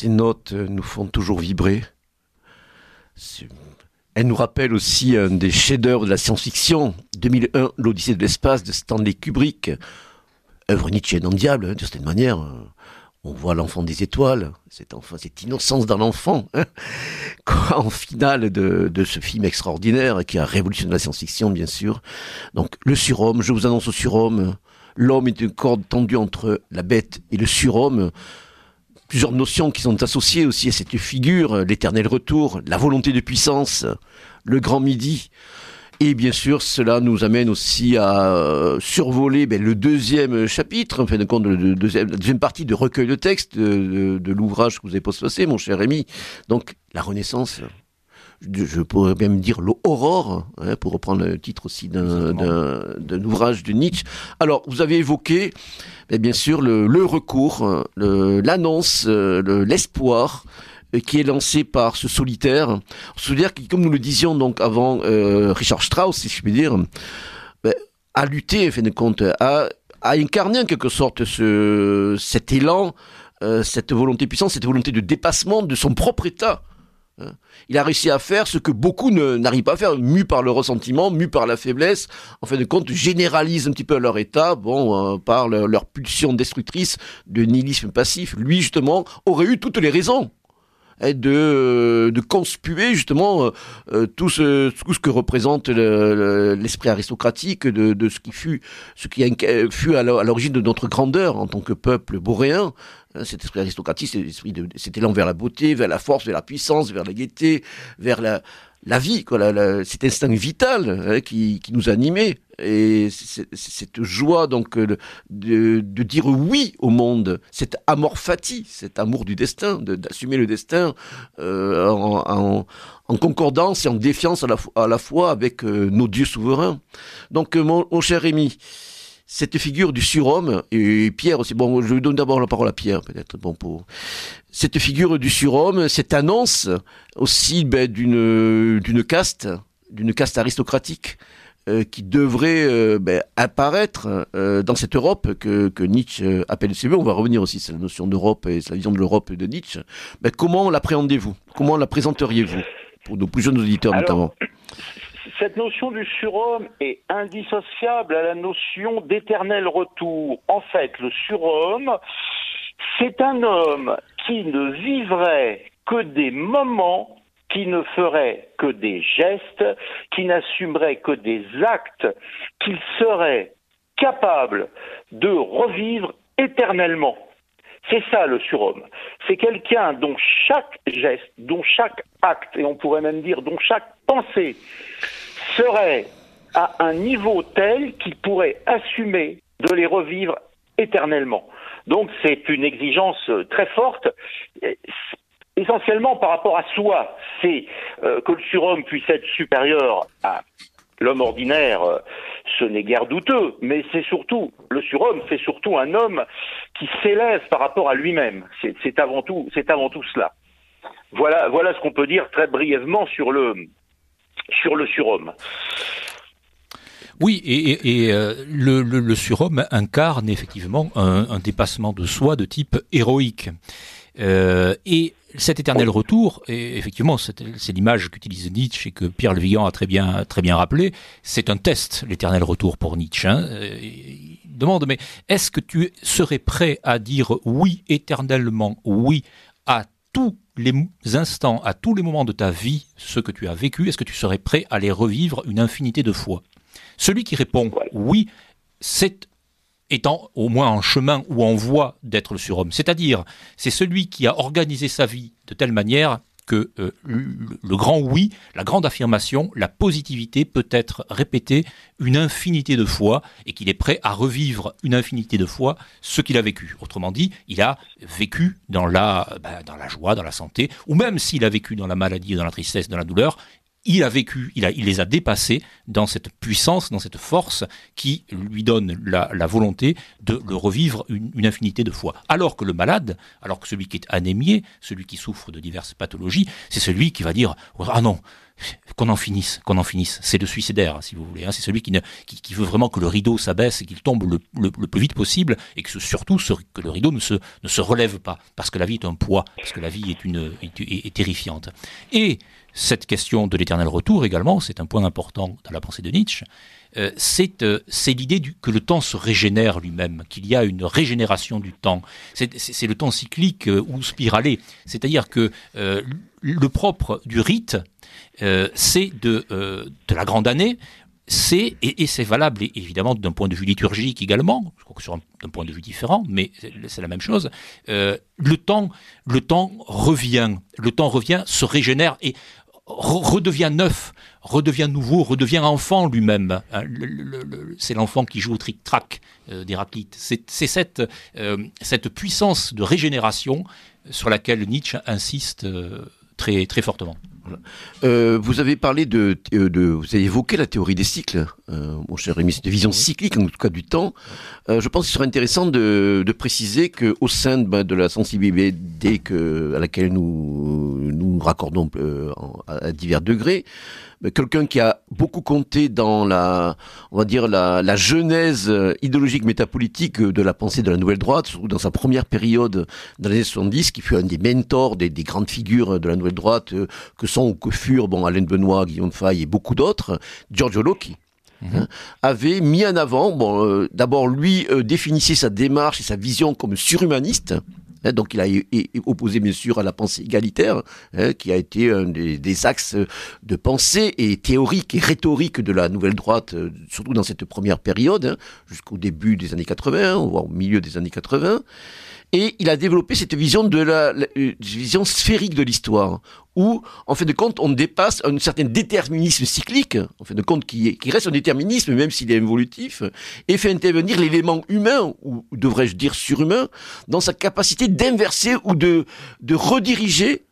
Ces notes euh, nous font toujours vibrer. Elles nous rappellent aussi un des chefs-d'œuvre de la science-fiction, 2001, l'Odyssée de l'espace de Stanley Kubrick. Œuvre Nietzsche en diable, hein, d'une certaine manière. On voit l'enfant des étoiles, cette innocence d'un enfant, hein, en finale de, de ce film extraordinaire qui a révolutionné la science-fiction, bien sûr. Donc, le surhomme, je vous annonce au surhomme, l'homme est une corde tendue entre la bête et le surhomme plusieurs notions qui sont associées aussi à cette figure, euh, l'éternel retour, la volonté de puissance, le grand midi. Et bien sûr, cela nous amène aussi à euh, survoler ben, le deuxième chapitre, en fin de compte, le le deuxième, la deuxième partie de recueil de texte de, de- de l'ouvrage que vous avez postfacé, mon cher Rémi. Donc, la Renaissance, je, pourrais même dire l'aurore, hein, pour reprendre le titre aussi d'un ouvrage de Nietzsche. Alors, vous avez évoqué, ben, bien sûr, le, recours, le- l'annonce, euh, le- l'espoir euh, qui est lancé par ce solitaire. Solitaire qui, comme nous le disions donc avant euh, Richard Strauss, si je puis dire, ben, a lutté, en fin de compte, a, incarné en quelque sorte ce, cet élan, euh, cette volonté puissante, cette volonté de dépassement de son propre état. Hein. Il a réussi à faire ce que beaucoup n'arrivent pas à faire, mu par le ressentiment, mu par la faiblesse, en fin de compte, généralisent un petit peu leur état, bon, euh, par leur, pulsion destructrice de nihilisme passif. Lui, justement, aurait eu toutes les raisons hein, de, de conspuer justement euh, euh, tout, ce, que représente le- le- l'esprit aristocratique de, ce qui fut, fut à l'origine de notre grandeur en tant que peuple boréen. Hein, Cet esprit aristocratique, cet élan vers la beauté, vers la force, vers la puissance, vers la gaieté, vers la, la vie, quoi, la- la- cet instinct vital hein, qui, qui nous animait. Et cette joie donc de, de, dire oui au monde, cet amor fati, cet amour du destin, de- d'assumer le destin euh, en, en- concordance et en défiance à la, à la fois avec euh, nos dieux souverains. Donc euh, mon, mon cher Rémi, cette figure du surhomme, et Pierre aussi, bon, je donne d'abord la parole à Pierre, peut-être, bon, pour cette figure du surhomme, cette annonce aussi ben, d'une d'une caste, d'une caste aristocratique euh, qui devrait euh, ben, apparaître euh, dans cette Europe que, que Nietzsche euh, appelle. C'est On va revenir aussi sur la notion d'Europe et sur la vision de l'Europe de Nietzsche. Ben, comment l'appréhendez-vous? Comment la présenteriez-vous? Pour nos plus jeunes auditeurs Alors, notamment Cette notion du surhomme est indissociable à la notion d'éternel retour. En fait, le surhomme, c'est un homme qui ne vivrait que des moments qui ne ferait que des gestes, qui n'assumerait que des actes, qu'il serait capable de revivre éternellement. C'est ça le surhomme. C'est quelqu'un dont chaque geste, dont chaque acte, et on pourrait même dire dont chaque pensée serait à un niveau tel qu'il pourrait assumer de les revivre éternellement. Donc c'est une exigence très forte, essentiellement par rapport à soi. C'est euh, que le surhomme puisse être supérieur à l'homme ordinaire, euh, ce n'est guère douteux, mais c'est surtout, le surhomme, c'est surtout un homme qui s'élève par rapport à lui-même. C'est avant tout, avant tout cela. Voilà, voilà ce qu'on peut dire très brièvement sur le, sur le surhomme. Oui, et, euh, le, surhomme incarne effectivement un, dépassement de soi de type héroïque. Euh, et cet éternel retour, et effectivement, c'est l'image qu'utilise Nietzsche et que Pierre Le Vigan a très bien, très bien rappelé, c'est un test, l'éternel retour pour Nietzsche. Hein. Euh, il demande, mais est-ce que tu serais prêt à dire oui éternellement, oui à tous les instants, à tous les moments de ta vie, ce que tu as vécu, est-ce que tu serais prêt à les revivre une infinité de fois? Celui qui répond oui, c'est étant au moins en chemin ou en voie d'être le surhomme. C'est-à-dire, c'est celui qui a organisé sa vie de telle manière que euh, le, grand oui, la grande affirmation, la positivité peut être répétée une infinité de fois et qu'il est prêt à revivre une infinité de fois ce qu'il a vécu. Autrement dit, il a vécu dans la, ben, dans la joie, dans la santé, ou même s'il a vécu dans la maladie, dans la tristesse, dans la douleur, il a vécu, il, les a dépassés dans cette puissance, dans cette force qui lui donne la, volonté de le revivre une, infinité de fois. Alors que le malade, alors que celui qui est anémié, celui qui souffre de diverses pathologies, c'est celui qui va dire ah non, qu'on en finisse, qu'on en finisse. C'est le suicidaire, si vous voulez. Hein. C'est celui qui, ne, qui, veut vraiment que le rideau s'abaisse et qu'il tombe le, plus vite possible et que surtout que le rideau ne se, ne se relève pas parce que la vie est un poids, parce que la vie est, une, est terrifiante. Et cette question de l'éternel retour également, c'est un point important dans la pensée de Nietzsche, euh, euh, c'est l'idée que le temps se régénère lui-même, qu'il y a une régénération du temps. C'est le temps cyclique euh, ou spiralé. C'est-à-dire que le propre du rite, c'est de, la grande année, c'est, et, c'est valable évidemment d'un point de vue liturgique également, je crois que d'un point de vue différent, mais c'est la même chose, le, temps, le temps revient, le temps revient, se régénère, et redevient neuf, redevient nouveau, redevient enfant lui-même. Hein, c'est l'enfant qui joue au trick-track euh, d'Héraclite. C'est cette, euh, cette puissance de régénération sur laquelle Nietzsche insiste euh, très fortement. Euh, vous avez parlé de, euh, de, vous avez évoqué la théorie des cycles, euh, mon cher Rémi, cette vision cyclique en tout cas du temps. Euh, je pense qu'il serait intéressant de, de préciser que au sein de, ben, de la sensibilité que, à laquelle nous nous raccordons euh, à divers degrés, quelqu'un qui a beaucoup compté dans la, on va dire la, la genèse euh, idéologique métapolitique de la pensée de la nouvelle droite, surtout dans sa première période dans les années 70, qui fut un des mentors des, des grandes figures de la nouvelle droite, euh, que sont ou que furent bon Alain Benoît, Guillaume Fay et beaucoup d'autres, Giorgio Locchi. Mhm. Hein, avait mis en avant, bon, euh, d'abord lui définissait sa démarche et sa vision comme surhumaniste, donc il a opposé bien sûr à la pensée égalitaire, hein, qui a été un des, axes de pensée et théorique et rhétorique de la nouvelle droite, euh, surtout dans cette première période, hein, jusqu'au début des années 80, voire au milieu des années 80. Et il a développé cette vision de la, vision sphérique de l'histoire, où, en fait de compte, on dépasse un certain déterminisme cyclique, en fait de compte, qui, reste un déterminisme, même s'il est évolutif, et fait intervenir l'élément humain, ou devrais-je dire surhumain, dans sa capacité d'inverser ou de, rediriger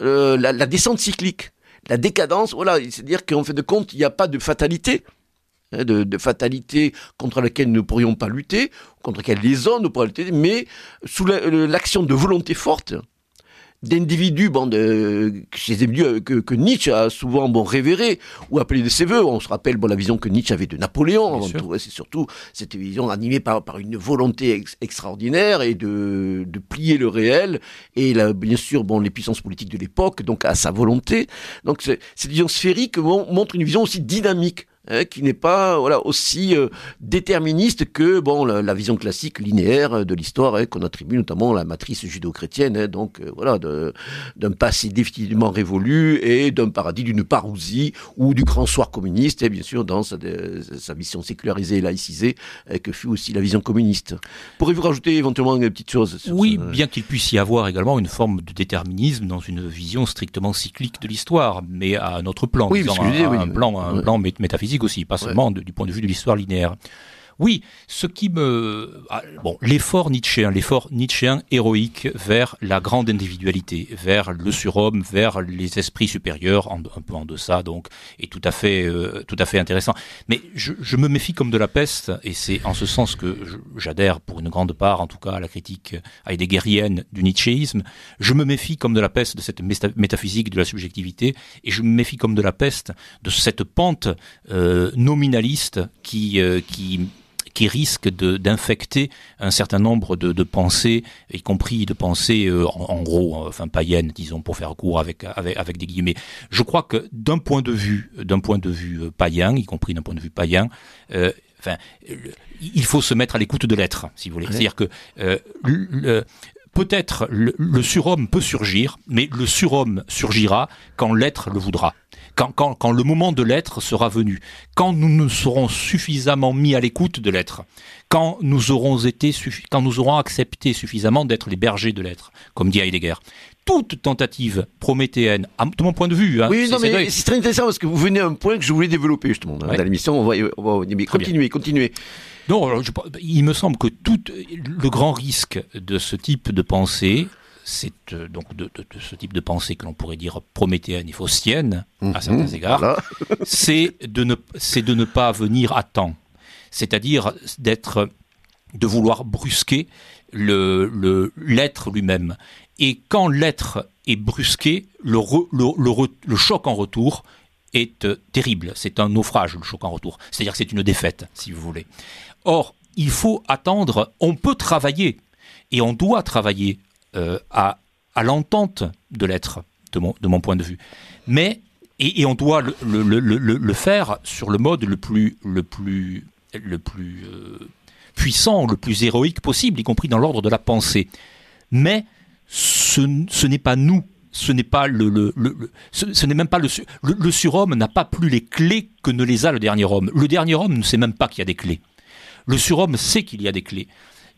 euh, la, descente cyclique. La décadence, voilà, c'est-à-dire qu'en fait de compte, il n'y a pas de fatalité, Hein, de, fatalité contre laquelle nous ne pourrions pas lutter, contre laquelle les hommes ne pourraient lutter, mais sous l'action de volonté forte d'individus bon, de, que, que, que, Nietzsche a souvent bon, révéré ou appelé de ses voeux. On se rappelle bon, la vision que Nietzsche avait de Napoléon. C'est surtout cette vision animée par, par une volonté extraordinaire et de, de plier le réel et la, bien sûr bon, les puissances politiques de l'époque, donc à sa volonté. Donc cette vision sphérique montre une vision aussi dynamique hein, qui n'est pas voilà aussi euh, déterministe que bon la, vision classique linéaire de l'histoire hein, qu'on attribue notamment à la matrice judo-chrétienne. Hein, donc euh, voilà d'un passé définitivement révolu et d'un paradis d'une parousie ou du grand soir communiste et bien sûr dans sa, sa vision sécularisée et laïcisée que fut aussi la vision communiste. Pourriez-vous rajouter éventuellement une petite chose Oui, bien qu'il puisse y avoir également une forme de déterminisme dans une vision strictement cyclique de l'histoire, mais à un autre plan, oui, un, plan, un plan métaphysique aussi, pas seulement du point de vue de l'histoire linéaire. Oui, ce qui me... Ah, bon, l'effort nietzschéen, l'effort nietzschéen héroïque vers la grande individualité, vers le surhomme, vers les esprits supérieurs, un peu en deçà donc, est tout à fait, euh, intéressant. Mais je, me méfie comme de la peste, et c'est en ce sens que j'adhère pour une grande part, en tout cas, à la critique heideggerienne du nietzschéisme. Je me méfie comme de la peste de cette métaphysique de la subjectivité, et je me méfie comme de la peste de cette pente euh, nominaliste qui, euh, qui qui risque d'infecter un certain nombre de, de, pensées, y compris de pensées euh, en, gros, euh, enfin païennes, disons, pour faire court avec, avec, avec des guillemets. Je crois que d'un point de vue, d'un point de vue euh, païen, y compris d'un point de vue païen, euh, enfin, il faut se mettre à l'écoute de l'être, si vous voulez. C'est-à-dire que le, peut-être le, le, surhomme peut surgir, mais le surhomme surgira quand l'être le voudra quand, quand, quand le moment de l'être sera venu, quand nous nous serons suffisamment mis à l'écoute de l'être, quand nous aurons été, quand nous aurons accepté suffisamment d'être les bergers de l'être, comme dit Heidegger toute tentative prométhéenne, de mon point de vue. Hein, oui, non, mais c'est très intéressant parce que vous venez à un point que je voulais développer justement dans l'émission. On va, on va continuer, continuer. Non, il me semble que tout le grand risque de ce type de pensée, c'est euh, donc de, ce type de pensée que l'on pourrait dire prométhéenne et faustienne à mhm. certains égards, c'est de ne c'est de ne pas venir à temps, c'est-à-dire d'être de vouloir brusquer le l'être lui-même. Et quand l'être est brusqué, le, le, le, choc en retour est euh, terrible. C'est un naufrage, le choc en retour. C'est-à-dire que c'est une défaite, si vous voulez. Or, il faut attendre, on peut travailler, et on doit travailler euh, à, l'entente de l'être, de mon, point de vue. Mais, et, on doit le, faire sur le mode le plus, le plus, le plus euh, puissant, le plus héroïque possible, y compris dans l'ordre de la pensée. Mais ce, n'est pas nous ce n'est pas le, ce, n'est même pas le, le, surhomme n'a pas plus les clés que ne les a le dernier homme. Le dernier homme ne sait même pas qu'il y a des clés. Le surhomme sait qu'il y a des clés.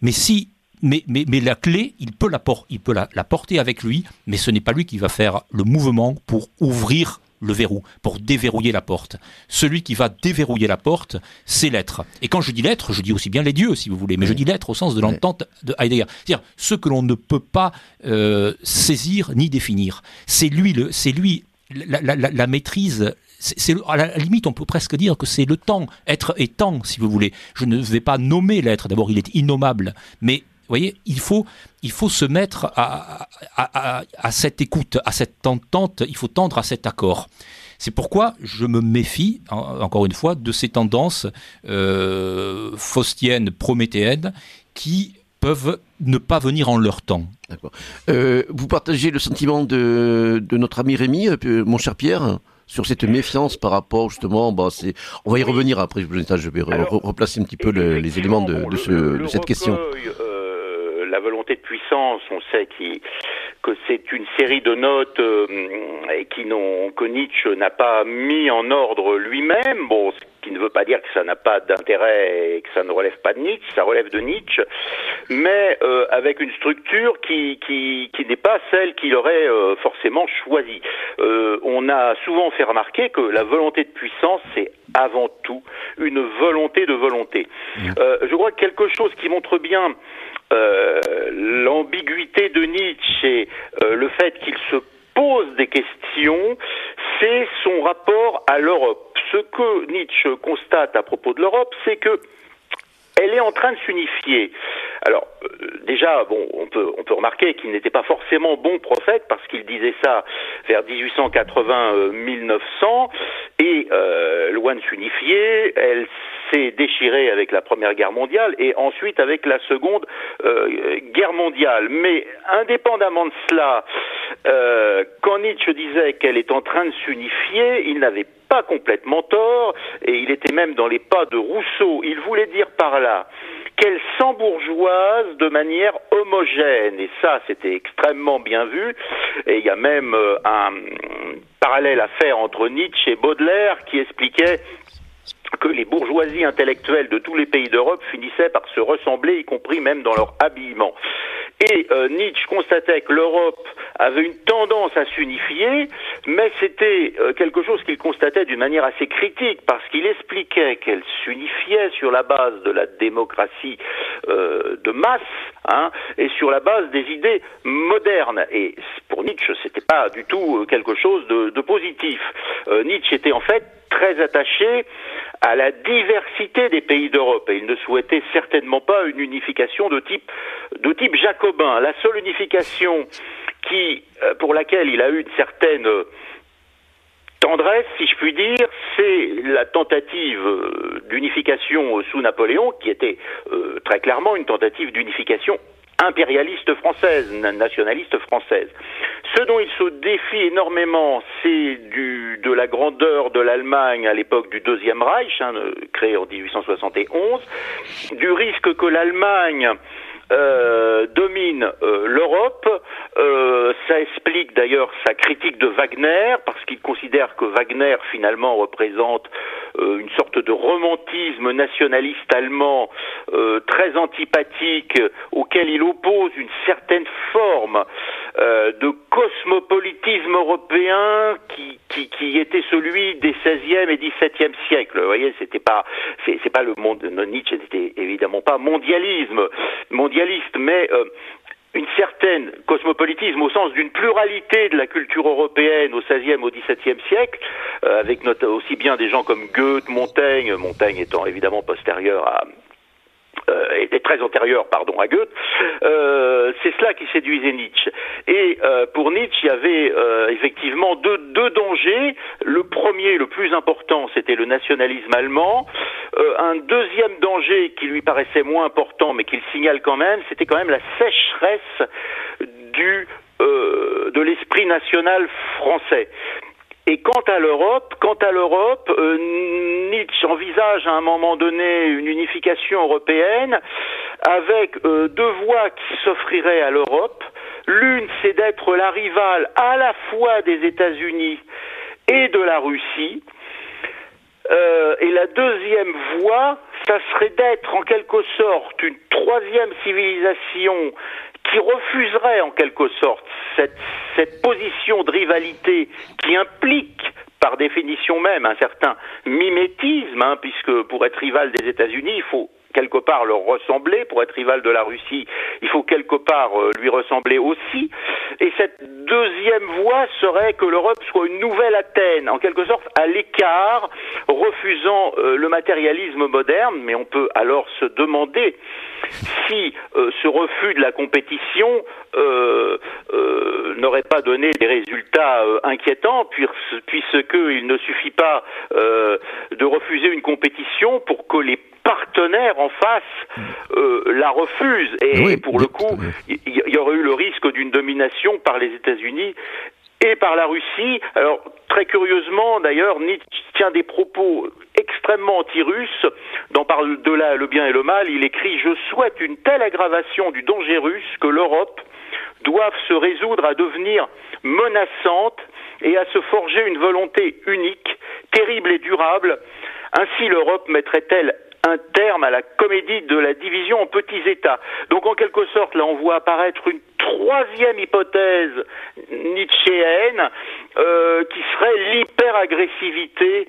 Mais si mais, mais, mais la clé, il peut, la, il peut la, porter avec lui, mais ce n'est pas lui qui va faire le mouvement pour ouvrir le verrou, pour déverrouiller la porte. Celui qui va déverrouiller la porte, c'est l'être. Et quand je dis l'être, je dis aussi bien les dieux, si vous voulez, mais je dis l'être au sens de l'entente de Heidegger. C'est-à-dire ce que l'on ne peut pas euh, saisir ni définir. C'est lui, le, c'est lui la, la, la, maîtrise c'est à la limite, on peut presque dire que c'est le temps, être et temps, si vous voulez. Je ne vais pas nommer l'être. D'abord, il est innommable, mais vous voyez, il faut, il faut se mettre à, à, à, cette écoute, à cette entente, il faut tendre à cet accord. C'est pourquoi je me méfie, encore une fois, de ces tendances euh, faustiennes, prométhéennes, qui peuvent ne pas venir en leur temps. D'accord. Euh, vous partagez le sentiment de, de notre ami Rémi, euh, mon cher Pierre sur cette méfiance par rapport justement, bah, c'est, on va y revenir après. Je vais replacer un petit peu les éléments de, de, ce, de cette question de puissance, on sait que c'est une série de notes euh, qui que Nietzsche n'a pas mis en ordre lui-même. Bon, ce qui ne veut pas dire que ça n'a pas d'intérêt et que ça ne relève pas de Nietzsche, ça relève de Nietzsche, mais euh, avec une structure qui, qui, qui n'est pas celle qu'il aurait euh, forcément choisie. on a souvent fait remarquer que la volonté de puissance, c'est avant tout une volonté de volonté. Mmh. je crois que quelque chose qui montre bien euh, l'ambiguïté de Nietzsche et euh, le fait qu'il se pose des questions, c'est son rapport à l'Europe. Ce que Nietzsche constate à propos de l'Europe, c'est que elle est en train de s'unifier. Alors euh, déjà, bon, on peut on peut remarquer qu'il n'était pas forcément bon prophète parce qu'il disait ça vers 1880-1900 et loin de s'unifier, elle s'est déchiré avec la Première Guerre mondiale et ensuite avec la Seconde Guerre mondiale. Mais indépendamment de cela, quand Nietzsche disait qu'elle est en train de s'unifier, il n'avait pas complètement tort, et il était même dans les pas de Rousseau. Il voulait dire par là qu'elle s'embourgeoise de manière homogène, et ça c'était extrêmement bien vu, et il y a même euh, un parallèle à faire entre Nietzsche et Baudelaire qui expliquait que les bourgeoisies intellectuelles de tous les pays d'Europe finissaient par se ressembler, y compris même dans leur habillement. Et euh, Nietzsche constatait que l'Europe avait une tendance à s'unifier, mais c'était euh, quelque chose qu'il constatait d'une manière assez critique, parce qu'il expliquait qu'elle s'unifiait sur la base de la démocratie euh, de masse, hein, et sur la base des idées modernes. Et pour Nietzsche, c'était pas du tout quelque chose de, positif. Nietzsche était en fait très attaché à la diversité des pays d'Europe et il ne souhaitait certainement pas une unification de type de jacobin. La seule unification euh, pour laquelle il a eu une certaine euh, tendresse, si je puis dire, c'est la tentative euh, d'unification sous Napoléon, qui était très clairement une tentative d'unification impérialiste française, nationaliste française. Ce dont il se défie énormément, c'est du, de la grandeur de l'Allemagne à l'époque du Deuxième Reich, hein, créé en 1871, du risque que l'Allemagne euh, domine euh, l'Europe. Euh, ça explique d'ailleurs sa critique de Wagner, parce qu'il considère que Wagner finalement représente une sorte de romantisme nationaliste allemand très antipathique, auquel il oppose une certaine forme de cosmopolitisme européen qui, qui, qui, était celui des 16e et 17e siècles. Vous voyez, c'était pas, c'est pas le monde, Nietzsche n'était évidemment pas mondialisme mais euh, une certaine cosmopolitisme au sens d'une pluralité de la culture européenne au XVIe, au XVIIe siècle, euh, avec aussi bien des gens comme Goethe, Montaigne, Montaigne étant évidemment postérieur à, euh, était très antérieur, pardon, à Goethe. Euh, c'est cela qui séduisait Nietzsche. Et euh, pour Nietzsche, il y avait effectivement deux, deux dangers. Le premier, le plus important, c'était le nationalisme allemand. un deuxième danger qui lui paraissait moins important, mais qu'il signale quand même, c'était quand même la sécheresse du de l'esprit national français. Et quant à l'Europe, quant à l'Europe, euh, Nietzsche envisage à un moment donné une unification européenne avec euh, deux voies qui s'offriraient à l'Europe. L'une, c'est d'être la rivale à la fois des États-Unis et de la Russie. Euh, et la deuxième voie, ça serait d'être en quelque sorte une troisième civilisation qui refuserait en quelque sorte cette, position de rivalité qui implique par définition même un certain mimétisme, hein, puisque pour être rival des États-Unis, il faut quelque part leur ressembler. Pour être rival de la Russie, il faut quelque part euh, lui ressembler aussi. Et cette deuxième voie serait que l'Europe soit une nouvelle Athènes, en quelque sorte à l'écart, refusant euh, le matérialisme moderne. Mais on peut alors se demander si euh, ce refus de la compétition n'aurait pas donné des résultats inquiétants, puisqu'il ne suffit pas de refuser une compétition pour que les partenaire en face euh, la refuse. Et, pour le coup, il y, aurait eu le risque d'une domination par les États-Unis et par la Russie. Alors, très curieusement, d'ailleurs, Nietzsche tient des propos extrêmement anti-russes. Dans Parle de là le bien et le mal, il écrit Je souhaite une telle aggravation du danger russe que l'Europe doive se résoudre à devenir menaçante et à se forger une volonté unique, terrible et durable. Ainsi l'Europe mettrait-elle un terme à la comédie de la division en petits États. Donc en quelque sorte, là, on voit apparaître une troisième hypothèse nietzschéenne euh, qui serait l'hyperagressivité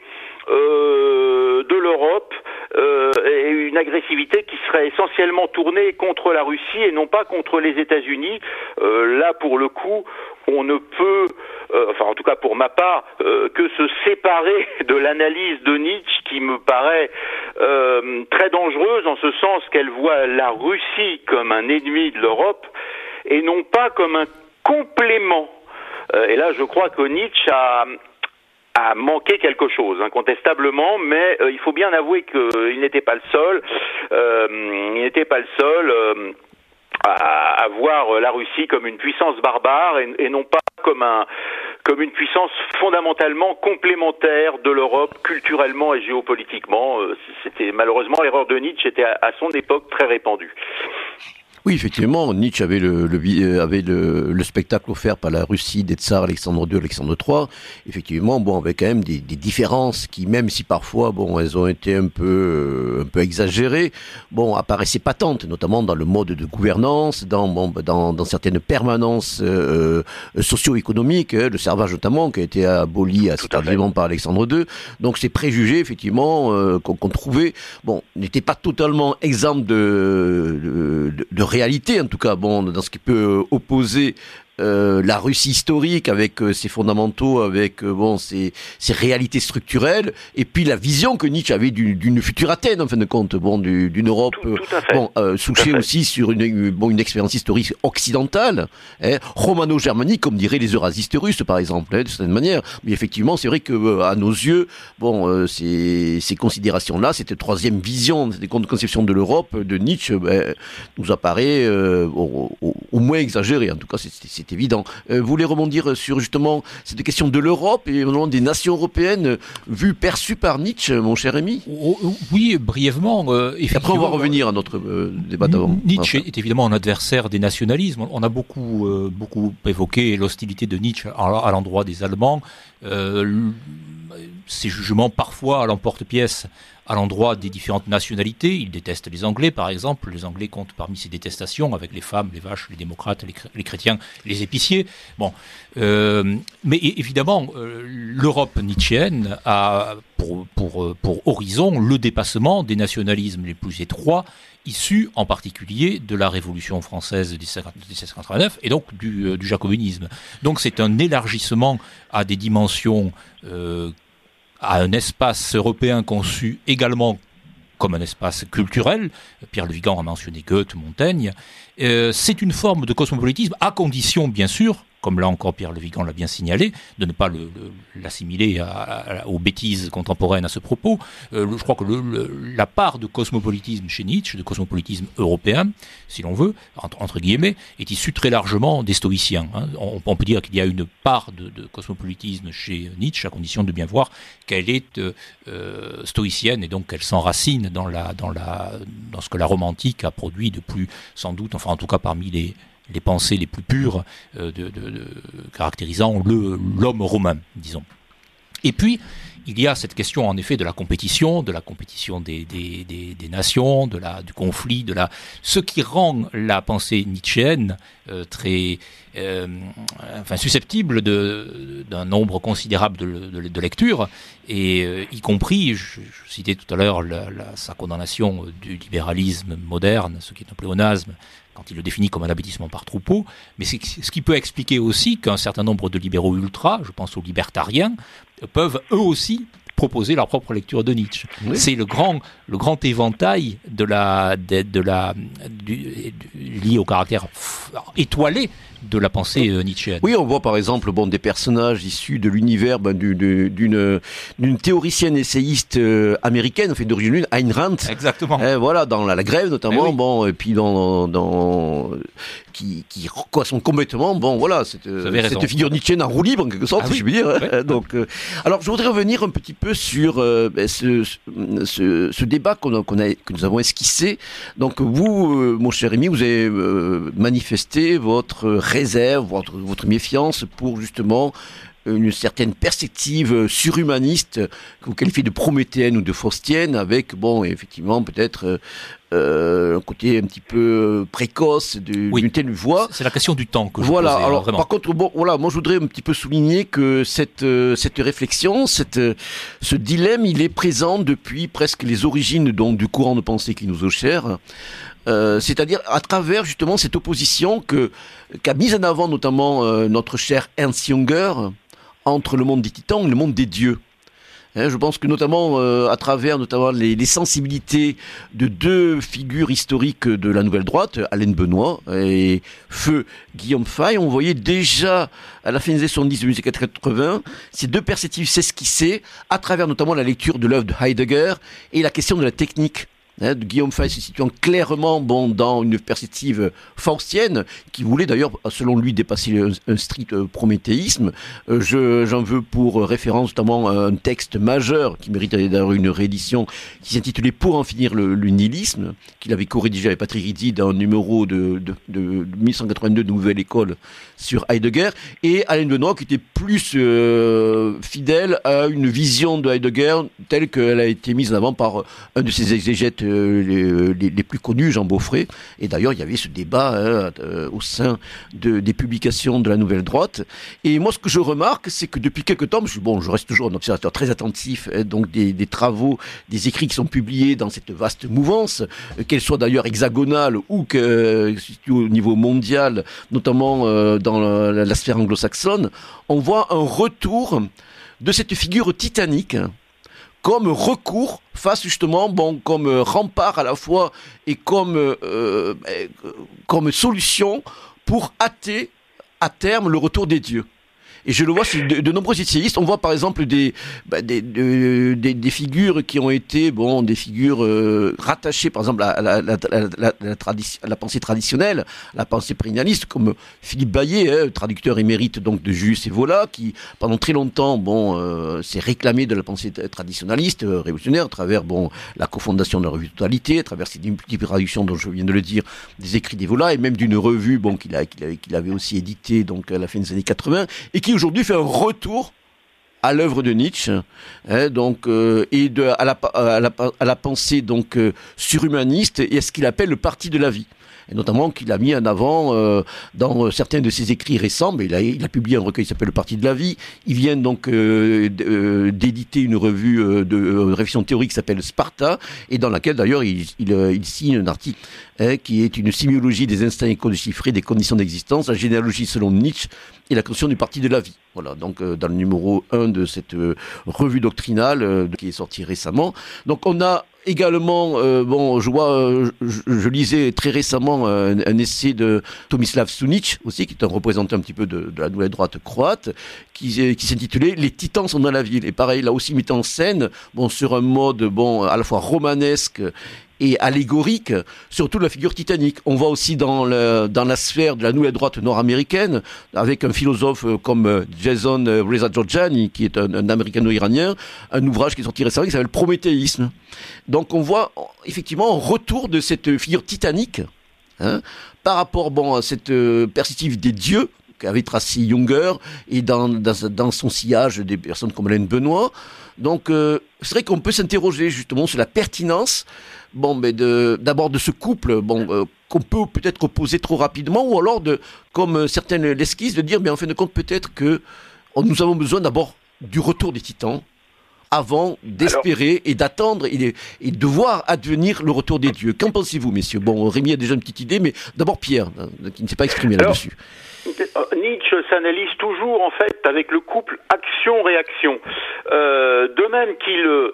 euh, de l'Europe euh, et une agressivité qui serait essentiellement tournée contre la Russie et non pas contre les États-Unis. Euh, là, pour le coup, on ne peut, enfin en tout cas pour ma part, euh, que se séparer de l'analyse de Nietzsche qui me paraît euh, très dangereuse en ce sens qu'elle voit la Russie comme un ennemi de l'Europe et non pas comme un complément. et là, je crois que Nietzsche a, a manqué quelque chose, incontestablement, mais il faut bien avouer qu'il n'était pas le seul. il n'était pas le seul à, voir la Russie comme une puissance barbare et, non pas comme un comme une puissance fondamentalement complémentaire de l'Europe culturellement et géopolitiquement. Euh, c'était malheureusement l'erreur de Nietzsche était à son époque très répandue. Oui, effectivement, Nietzsche avait le, le euh, avait le, le, spectacle offert par la Russie des tsars Alexandre II, Alexandre III. Effectivement, bon, avec quand même des, des, différences qui, même si parfois, bon, elles ont été un peu, euh, un peu exagérées, bon, apparaissaient patentes, notamment dans le mode de gouvernance, dans, bon, dans, dans certaines permanences euh, socio-économiques, hein, le servage notamment, qui a été aboli assez tardivement par Alexandre II. Donc, ces préjugés, effectivement, euh, qu'on trouvait, bon, n'étaient pas totalement exempts de, de, de, de réalité, en tout cas, bon, dans ce qui peut opposer euh, la Russie historique avec euh, ses fondamentaux, avec euh, bon ses, ses, réalités structurelles, et puis la vision que Nietzsche avait d'une future Athènes en fin de compte, bon d'une Europe bon souchée aussi sur une bon une expérience historique occidentale, hein, romano-germanique comme diraient les eurasistes russes par exemple, hein, de certaine manière. Mais effectivement, c'est vrai que à nos yeux, bon ces, ces considérations là, cette troisième vision, cette conception de l'Europe de Nietzsche, ben, nous apparaît au, au, moins exagérée. En tout cas, c'est évident. Euh, vous voulez rebondir sur justement cette question de l'Europe et des nations européennes vues, perçues par Nietzsche, mon cher Rémi? Oh, oh, Oui, brièvement. Euh, Après, on va revenir à notre euh, débat d'avant. Nietzsche est évidemment un adversaire des nationalismes. On a beaucoup, beaucoup évoqué l'hostilité de Nietzsche à, l'endroit des Allemands. ses jugements parfois à l'emporte-pièce à l'endroit des différentes nationalités. Il déteste les Anglais, par exemple. Les Anglais comptent parmi ses détestations avec les femmes, les vaches, les démocrates, les, chrétiens, les épiciers. Bon, euh, mais évidemment, euh, l'Europe nietzschéenne a pour, pour, euh, pour horizon le dépassement des nationalismes les plus étroits issus en particulier de la Révolution française de 1789 et donc du, du jacobinisme. Donc c'est un élargissement à des dimensions à un espace européen conçu également comme un espace culturel. Pierre Le Vigan a mentionné Goethe, Montaigne. Euh, c'est une forme de cosmopolitisme, à condition, bien sûr, comme là encore Pierre Le Vigan l'a bien signalé, de ne pas l'assimiler aux bêtises contemporaines à ce propos. Euh, je crois que la part de cosmopolitisme chez Nietzsche, de cosmopolitisme européen, si l'on veut, entre, guillemets, est issue très largement des stoïciens. Hein. On, peut dire qu'il y a une part de, cosmopolitisme chez Nietzsche, à condition de bien voir qu'elle est euh, euh, stoïcienne et donc qu'elle s'enracine dans ce que la romantique a produit de plus, sans doute, enfin en tout cas parmi les, les pensées les plus pures euh, de, caractérisant l'homme romain, disons. Et puis, il y a cette question en effet de la compétition, de la compétition des, des, nations, de la, du conflit, de la, ce qui rend la pensée nietzschéenne euh, très euh, enfin, susceptible d'un nombre considérable de, de, lectures, et y compris, je, citais tout à l'heure sa condamnation du libéralisme moderne, ce qui est un pléonasme, quand il le définit comme un abêtissement par troupeau, mais c'est ce qui peut expliquer aussi qu'un certain nombre de libéraux ultra, je pense aux libertariens, peuvent eux aussi proposer leur propre lecture de Nietzsche. C'est le grand, le grand éventail de la, de, la, lié au caractère étoilé de la pensée euh, nietzschéenne. Oui, on voit par exemple bon, des personnages issus de l'univers ben, d'une d'une théoricienne essayiste euh, américaine, fait d'origine Ayn Rand. Exactement. Eh, voilà, dans la, grève notamment, eh bon, et puis dans, dans qui, qui correspond complètement, bon, voilà, cette, cette figure nietzschéenne en roue libre en quelque sorte, ah si je veux dire. Donc, euh, alors, je voudrais revenir un petit peu sur ben, ce, ce, ce, débat qu'on a, a, que nous avons esquissé. Donc, vous, mon cher Rémi, vous avez manifesté votre réserve, votre, votre méfiance pour justement une certaine perspective surhumaniste que vous qualifiez de prométhéenne ou de faustienne, avec, bon, effectivement, peut-être euh, un côté un petit peu précoce d'une telle voix. C'est la question du temps que je Voilà, posais, alors, par contre, bon, voilà, moi je voudrais un petit peu souligner que cette, cette réflexion, cette, ce dilemme, il est présent depuis presque les origines donc, du courant de pensée qui nous est cher. Euh, c'est-à-dire à travers justement cette opposition que qu'a mise en avant notamment euh, notre cher Ernst Junger entre le monde des titans et le monde des dieux. Hein, je pense que notamment euh, à travers notamment les, sensibilités de deux figures historiques de la nouvelle droite, Alain Benoît et Feu Guillaume Fay, on voyait déjà à la fin des années 70 de musique 80 ces deux perspectives s'esquisser à travers notamment la lecture de l'œuvre de Heidegger et la question de la technique Hein, Guillaume Fay se situant clairement bon, dans une perspective faustienne, qui voulait d'ailleurs, selon lui, dépasser un, strict euh, prométhéisme. Euh, je, j'en veux pour référence notamment un texte majeur qui mérite d'ailleurs une réédition, qui s'intitulait Pour en finir le, nihilisme, qu'il avait co-rédigé avec Patrick Rizzi dans un numéro de, de, de, 1182 de Nouvelle École sur Heidegger, et Alain Benoît qui était plus euh, fidèle à une vision de Heidegger telle qu'elle a été mise en avant par un de ses exégètes euh, les, plus connus, Jean Beaufray. Et d'ailleurs, il y avait ce débat hein, euh, au sein de, des publications de la Nouvelle Droite. Et moi, ce que je remarque, c'est que depuis quelques temps, je, bon, je reste toujours un observateur très attentif, hein, donc des, travaux, des écrits qui sont publiés dans cette vaste mouvance, euh, qu'elle soit d'ailleurs hexagonale ou que au niveau mondial, notamment dans la sphère anglo-saxonne, on voit un retour de cette figure titanique comme recours face justement, bon, comme rempart à la fois et comme, euh, euh, comme solution pour hâter à terme le retour des dieux. Et je le vois sur de, nombreux essayistes. On voit par exemple des, bah, des, des, des, figures qui ont été, bon, des figures euh, rattachées par exemple à la, la, la, la, pensée traditionnelle, la pensée prénaliste, comme Philippe Baillet, hein, traducteur émérite donc de Jus et Vola, qui pendant très longtemps, bon, euh, s'est réclamé de la pensée traditionnaliste, euh, révolutionnaire, à travers, bon, la cofondation de la revue Totalité, à travers ses multiples traductions dont je viens de le dire, des écrits d'Evola, et même d'une revue, bon, qu'il avait aussi édité donc à la fin des années 80, et qui aujourd'hui fait un retour à l'œuvre de Nietzsche, hein, donc euh, et à la pensée donc euh, surhumaniste et à ce qu'il appelle le parti de la vie et notamment qu'il a mis en avant euh, dans certains de ses écrits récents. Mais il a, il a publié un recueil qui s'appelle Le Parti de la Vie. Il vient donc euh, euh, d'éditer une revue de réflexion théorique qui s'appelle Sparta, et dans laquelle d'ailleurs il, il, il, signe un article hein, qui est une sémiologie des instincts éco-déchiffrés des conditions d'existence, la généalogie selon Nietzsche et la question du Parti de la Vie. Voilà, donc dans le numéro 1 de cette revue doctrinale qui est sortie récemment. Donc on a également, euh, bon, je vois, euh, je, lisais très récemment un, essai de Tomislav Sunic aussi, qui est un représentant un petit peu de, la nouvelle droite croate, qui, qui s'intitulait Les Titans sont dans la ville. Et pareil, là aussi mis en scène, bon, sur un mode, bon, à la fois romanesque et allégorique, surtout la figure titanique. On voit aussi dans, la sphère de la nouvelle droite nord-américaine, avec un philosophe euh, comme euh, Jason euh, Reza Georgiani, qui est un, américano-iranien, un ouvrage qui est sorti récemment qui s'appelle Prométhéisme. Donc on voit effectivement un retour de cette figure titanique hein, par rapport bon, à cette perspective des dieux qu'avait tracé Junger et dans, dans, dans, son sillage des personnes comme Hélène Benoît. Donc c'est vrai qu'on peut s'interroger justement sur la pertinence bon, mais d'abord de, ce couple, bon, euh, qu'on peut peut-être opposer trop rapidement, ou alors de, comme euh, certaines l'esquissent, de dire, mais en fin de compte, peut-être que nous avons besoin d'abord du retour des titans avant d'espérer et d'attendre et, de voir advenir le retour des dieux. Qu'en pensez-vous, messieurs? Bon, Rémi a déjà une petite idée, mais d'abord Pierre, hein, qui ne s'est pas exprimé là-dessus. Euh, Nietzsche s'analyse toujours en fait avec le couple action-réaction. de même qu'il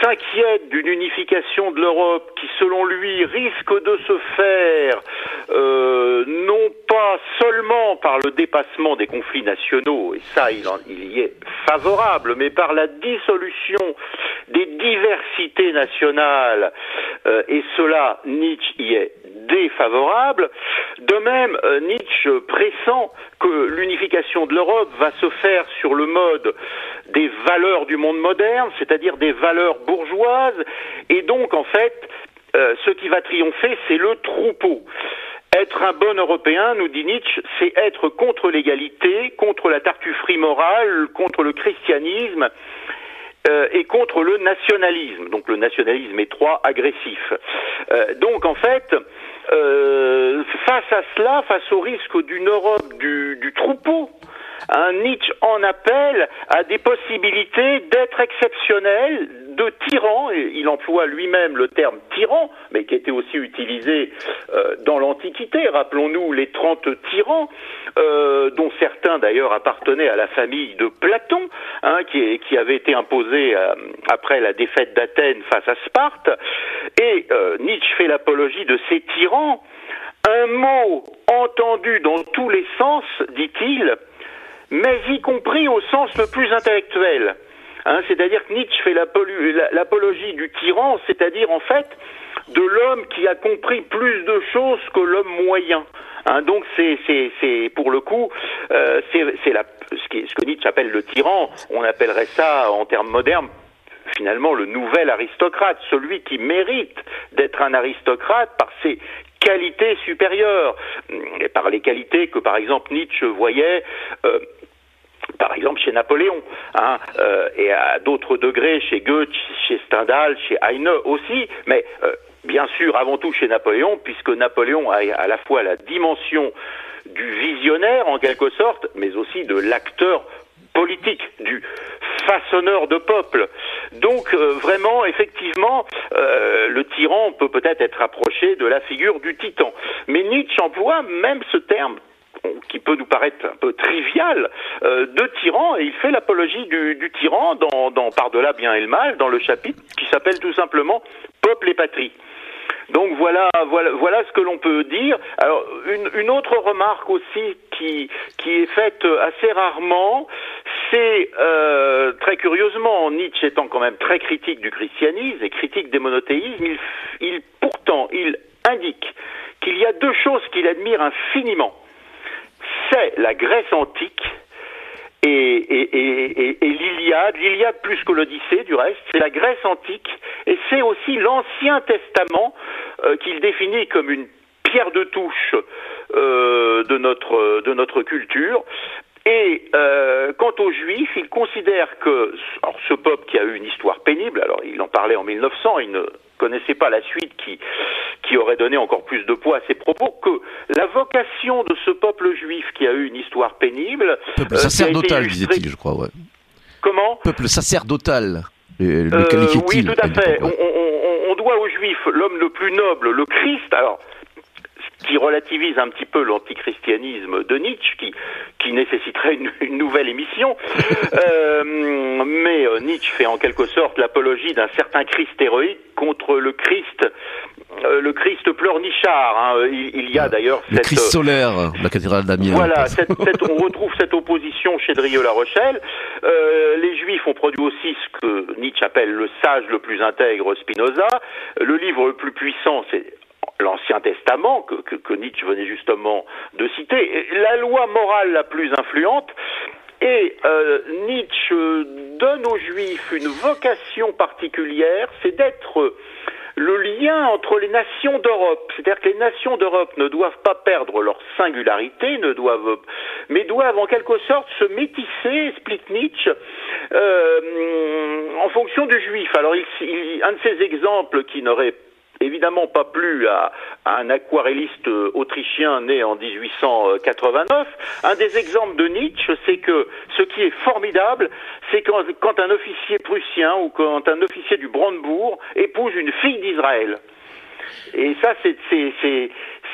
s'inquiète d'une unification de l'Europe qui, selon lui, risque de se faire euh, non pas seulement par le dépassement des conflits nationaux, et ça il, il y est favorable, mais par la dissolution des diversités nationales, euh, et cela, Nietzsche y est défavorable. De même, euh, Nietzsche pressent que l'unification de l'Europe va se faire sur le mode des valeurs du monde moderne, c'est-à-dire des valeurs bourgeoises, et donc en fait, euh, ce qui va triompher, c'est le troupeau. Être un bon Européen, nous dit Nietzsche, c'est être contre l'égalité, contre la tartufferie morale, contre le christianisme euh, et contre le nationalisme. Donc le nationalisme étroit, agressif. Euh, donc en fait, face à cela, face au risque d'une Europe du troupeau, Nietzsche en appelle à des possibilités d'être exceptionnel, de tyran, et il emploie lui-même le terme tyran, mais qui était aussi utilisé euh, dans l'Antiquité. Rappelons-nous les trente tyrans, euh, dont certains d'ailleurs appartenaient à la famille de Platon, hein, qui, qui, avait été imposé euh, après la défaite d'Athènes face à Sparte. Et Nietzsche fait l'apologie de ces tyrans. Un mot entendu dans tous les sens, dit-il, mais y compris au sens le plus intellectuel. Hein, c'est-à-dire que Nietzsche fait l'apologie du tyran, c'est-à-dire en fait de l'homme qui a compris plus de choses que l'homme moyen. Hein, donc c'est pour le coup euh, c'est ce, que Nietzsche appelle le tyran. On appellerait ça en termes modernes finalement le nouvel aristocrate, celui qui mérite d'être un aristocrate par ses qualités supérieures, et par les qualités que par exemple Nietzsche voyait euh, par exemple chez Napoléon, hein, euh, et à d'autres degrés chez Goethe, chez Stendhal, chez Heine aussi, mais euh, bien sûr avant tout chez Napoléon, puisque Napoléon a à la fois la dimension du visionnaire en quelque sorte, mais aussi de l'acteur politique, du façonneur de peuple. Donc euh, vraiment, effectivement, le tyran peut peut-être être approché de la figure du titan. Mais Nietzsche emploie même ce terme qui peut nous paraître un peu trivial, euh, de tyran, et il fait l'apologie du, tyran dans, dans Par-delà bien et le mal, dans le chapitre qui s'appelle tout simplement Peuple et patrie. Donc voilà, voilà, voilà ce que l'on peut dire. Alors une, une, autre remarque aussi qui, qui est faite assez rarement, c'est euh, très curieusement, Nietzsche étant quand même très critique du christianisme et critique des monothéismes, il, il pourtant il indique qu'il y a deux choses qu'il admire infiniment c'est la Grèce antique et, l'Iliade, l'Iliade plus que l'Odyssée du reste, c'est la Grèce antique et c'est aussi l'Ancien Testament euh, qu'il définit comme une pierre de touche euh, de notre culture. Et euh, quant aux Juifs, il considère que ce peuple qui a eu une histoire pénible, alors il en parlait en 1900, il ne connaissait pas la suite qui, qui aurait donné encore plus de poids à ses propos, que la vocation de ce peuple juif qui a eu une histoire pénible... Peuple euh, sacerdotal, disait-il, je crois, ouais. Comment Peuple sacerdotal. Le, euh, oui, tout à fait. On, on, on doit aux Juifs l'homme le plus noble, le Christ. Alors, qui relativise un petit peu l'antichristianisme de Nietzsche, qui, qui nécessiterait une, nouvelle émission. Euh, mais euh, Nietzsche fait en quelque sorte l'apologie d'un certain Christ héroïque contre le Christ, euh, le Christ pleurnichard. Hein. Il, y a d'ailleurs le Christ solaire, la cathédrale d'Amiens. Voilà, on retrouve cette opposition chez Drieux-La Rochelle. les Juifs ont produit aussi ce que Nietzsche appelle le sage le plus intègre Spinoza. Le livre le plus puissant, c'est l'Ancien Testament, que, que, Nietzsche venait justement de citer, la loi morale la plus influente, et euh, Nietzsche donne aux Juifs une vocation particulière, c'est d'être le lien entre les nations d'Europe. C'est-à-dire que les nations d'Europe ne doivent pas perdre leur singularité, ne doivent, mais doivent en quelque sorte se métisser, explique Nietzsche, euh, en fonction du juif. Alors, il, un de ces exemples qui n'aurait évidemment pas plu à, un aquarelliste euh, autrichien né en 1889. Un des exemples de Nietzsche, c'est que ce qui est formidable, c'est quand, quand, un officier prussien ou quand un officier du Brandebourg épouse une fille d'Israël. Et ça, c'est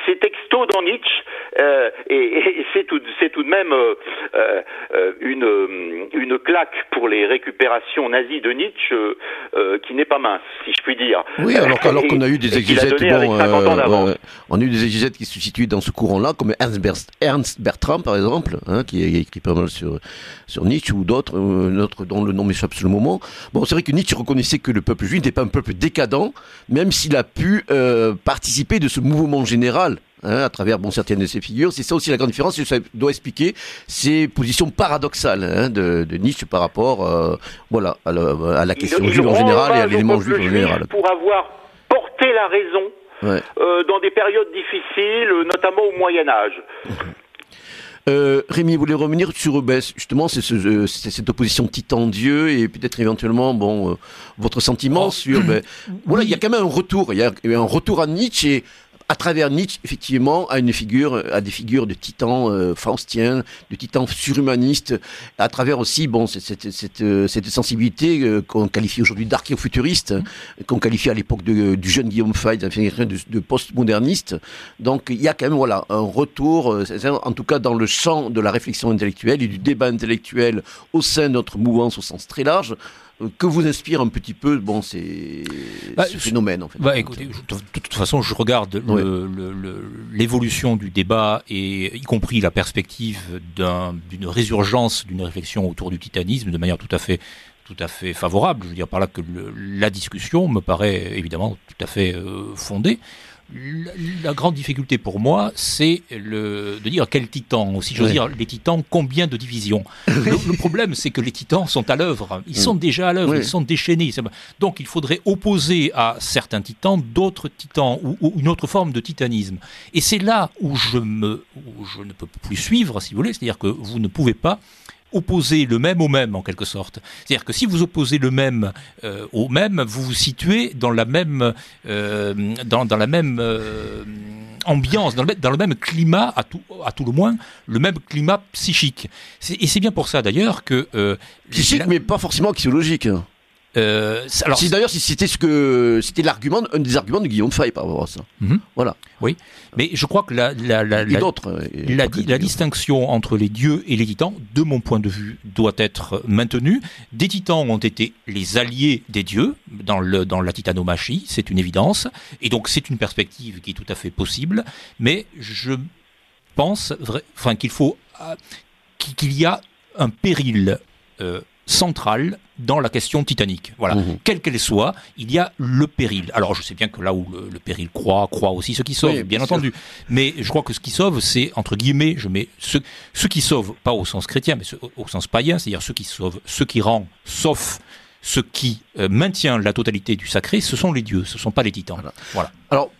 c'est texto dans Nietzsche, euh, et, c'est tout, tout, de même euh, euh, une, une claque pour les récupérations nazies de Nietzsche qui n'est pas mince, si je puis dire. Oui, alors, alors qu'on a eu des exégètes, bon, on a eu des exégètes qui se situent dans ce courant-là, comme Ernst, Bertram, par exemple, hein, qui a écrit pas mal sur, sur Nietzsche, ou d'autres, dont le nom m'échappe sur le moment. Bon, c'est vrai que Nietzsche reconnaissait que le peuple juif n'était pas un peuple décadent, même s'il a pu participer de ce mouvement général Hein, à travers bon, certaines de ses figures. C'est ça aussi la grande différence, ça doit expliquer ces positions paradoxales hein, de, de, Nietzsche par rapport euh, voilà, à, la, question juive en général et à l'élément juif en général. Pour avoir porté la raison euh, dans des périodes difficiles, notamment au Moyen Âge. Euh, Rémi voulait revenir sur ben, justement c'est ce, cette opposition titan-dieu et peut-être éventuellement bon euh, votre sentiment oh. sur ben, voilà il y a quand même un retour il y a un retour à Nietzsche et à travers Nietzsche, effectivement, à une figure, à des figures de titans euh, faustiens, de titans surhumanistes, à travers aussi, bon, cette, cette, cette, euh, cette sensibilité euh, qu'on qualifie aujourd'hui d'archéofuturiste, mmh. qu'on qualifie à l'époque du jeune Guillaume Fay, de, de post-moderniste. Donc, il y a quand même, voilà, un retour, euh, en tout cas dans le champ de la réflexion intellectuelle et du débat intellectuel au sein de notre mouvance au sens très large, que vous inspire un petit peu bon, c'est bah, ce phénomène en fait. Bah, écoutez, de toute façon, je regarde l'évolution du débat et y compris la perspective d'une résurgence d'une réflexion autour du titanisme de manière tout à fait tout à fait favorable. Je veux dire par là que le, la discussion me paraît évidemment tout à fait euh, fondée. La, grande difficulté pour moi, c'est de dire quel titan, si j'ose dire, les titans, combien de divisions. Le, problème, c'est que les titans sont à l'œuvre. Ils sont mm. déjà à l'œuvre, ils sont déchaînés. Donc il faudrait opposer à certains titans d'autres titans ou, une autre forme de titanisme. Et c'est là où je, me, où je ne peux plus suivre, si vous voulez. C'est-à-dire que vous ne pouvez pas opposer le même au même en quelque sorte. C'est-à-dire que si vous opposez le même euh, au même, vous vous situez dans la même euh, dans, dans, la même euh, ambiance, dans le, dans le, même climat à tout à tout le moins, le même climat psychique. Et c'est bien pour ça d'ailleurs que psychique, mais pas forcément axiologique. Hein. Euh, alors, si d'ailleurs, si c'était ce que c'était l'argument, un des arguments de Guillaume Fay par rapport à ça. Mhm. Voilà. Oui, mais je crois que la la la, la, la, la distinction entre les dieux et les titans, de mon point de vue, doit être maintenue. Des titans ont été les alliés des dieux dans le dans la titanomachie, c'est une évidence, et donc c'est une perspective qui est tout à fait possible. Mais je pense, enfin, qu'il faut euh, qu'il y a un péril. Euh, centrale dans la question titanique. Voilà. Mmh. Quelle qu'elle soit, il y a le péril. Alors je sais bien que là où le, péril croit, croit aussi ce qui sauve, bien, entendu. Mais je crois que ce qui sauve, c'est, entre guillemets, je mets ce, ce qui sauve, pas au sens chrétien, mais au, sens païen, c'est-à-dire ce qui sauve, ce qui rend sauf ce qui euh, maintient la totalité du sacré, ce sont les dieux, ce ne sont pas les titans. Voilà. voilà. Alors,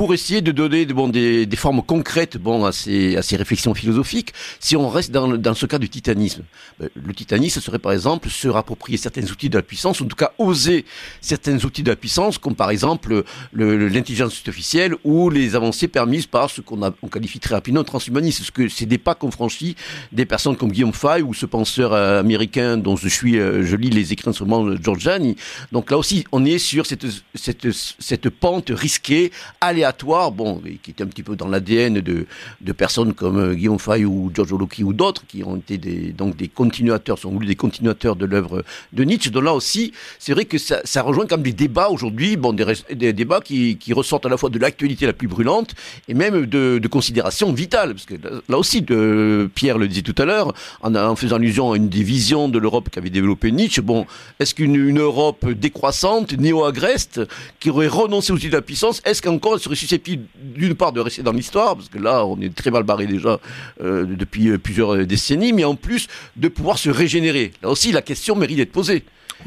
pour, essayer de donner des, formes concrètes bon, à, ces, réflexions philosophiques, si on reste dans, ce cas du titanisme, ben, le titanisme serait par exemple se rapproprier certains outils de la puissance, ou en tout cas oser certains outils de la puissance, comme par exemple l'intelligence artificielle ou les avancées permises par ce qu'on on qualifie très rapidement de transhumanisme, ce que c'est des pas qu'ont franchi des personnes comme Guillaume Fay ou ce penseur euh, américain dont je suis, euh, je lis les écrits instruments de Giorgiani. Donc là aussi, on est sur cette, cette pente risquée, aléatoire bon, qui est un petit peu dans l'ADN de, de personnes comme euh, Guillaume Fay ou Giorgio Lucchi ou d'autres, qui ont été des, donc des continuateurs, sont voulu des continuateurs de l'œuvre de Nietzsche. Donc là aussi, c'est vrai que ça, ça rejoint comme des débats aujourd'hui, bon, des, des débats qui, qui, ressortent à la fois de l'actualité la plus brûlante et même de, de considérations vitales. Parce que là, aussi, de, Pierre le disait tout à l'heure, en, en, faisant allusion à une des visions de l'Europe qu'avait développé Nietzsche, bon, est-ce qu'une une Europe décroissante, néo-agreste, qui aurait renoncé outils de la puissance, est-ce qu'encore elle serait susceptible d'une part de rester dans l'histoire, parce que là on est très mal barré déjà euh, depuis euh, plusieurs décennies, mais en plus de pouvoir se régénérer. Là aussi la question mérite d'être posée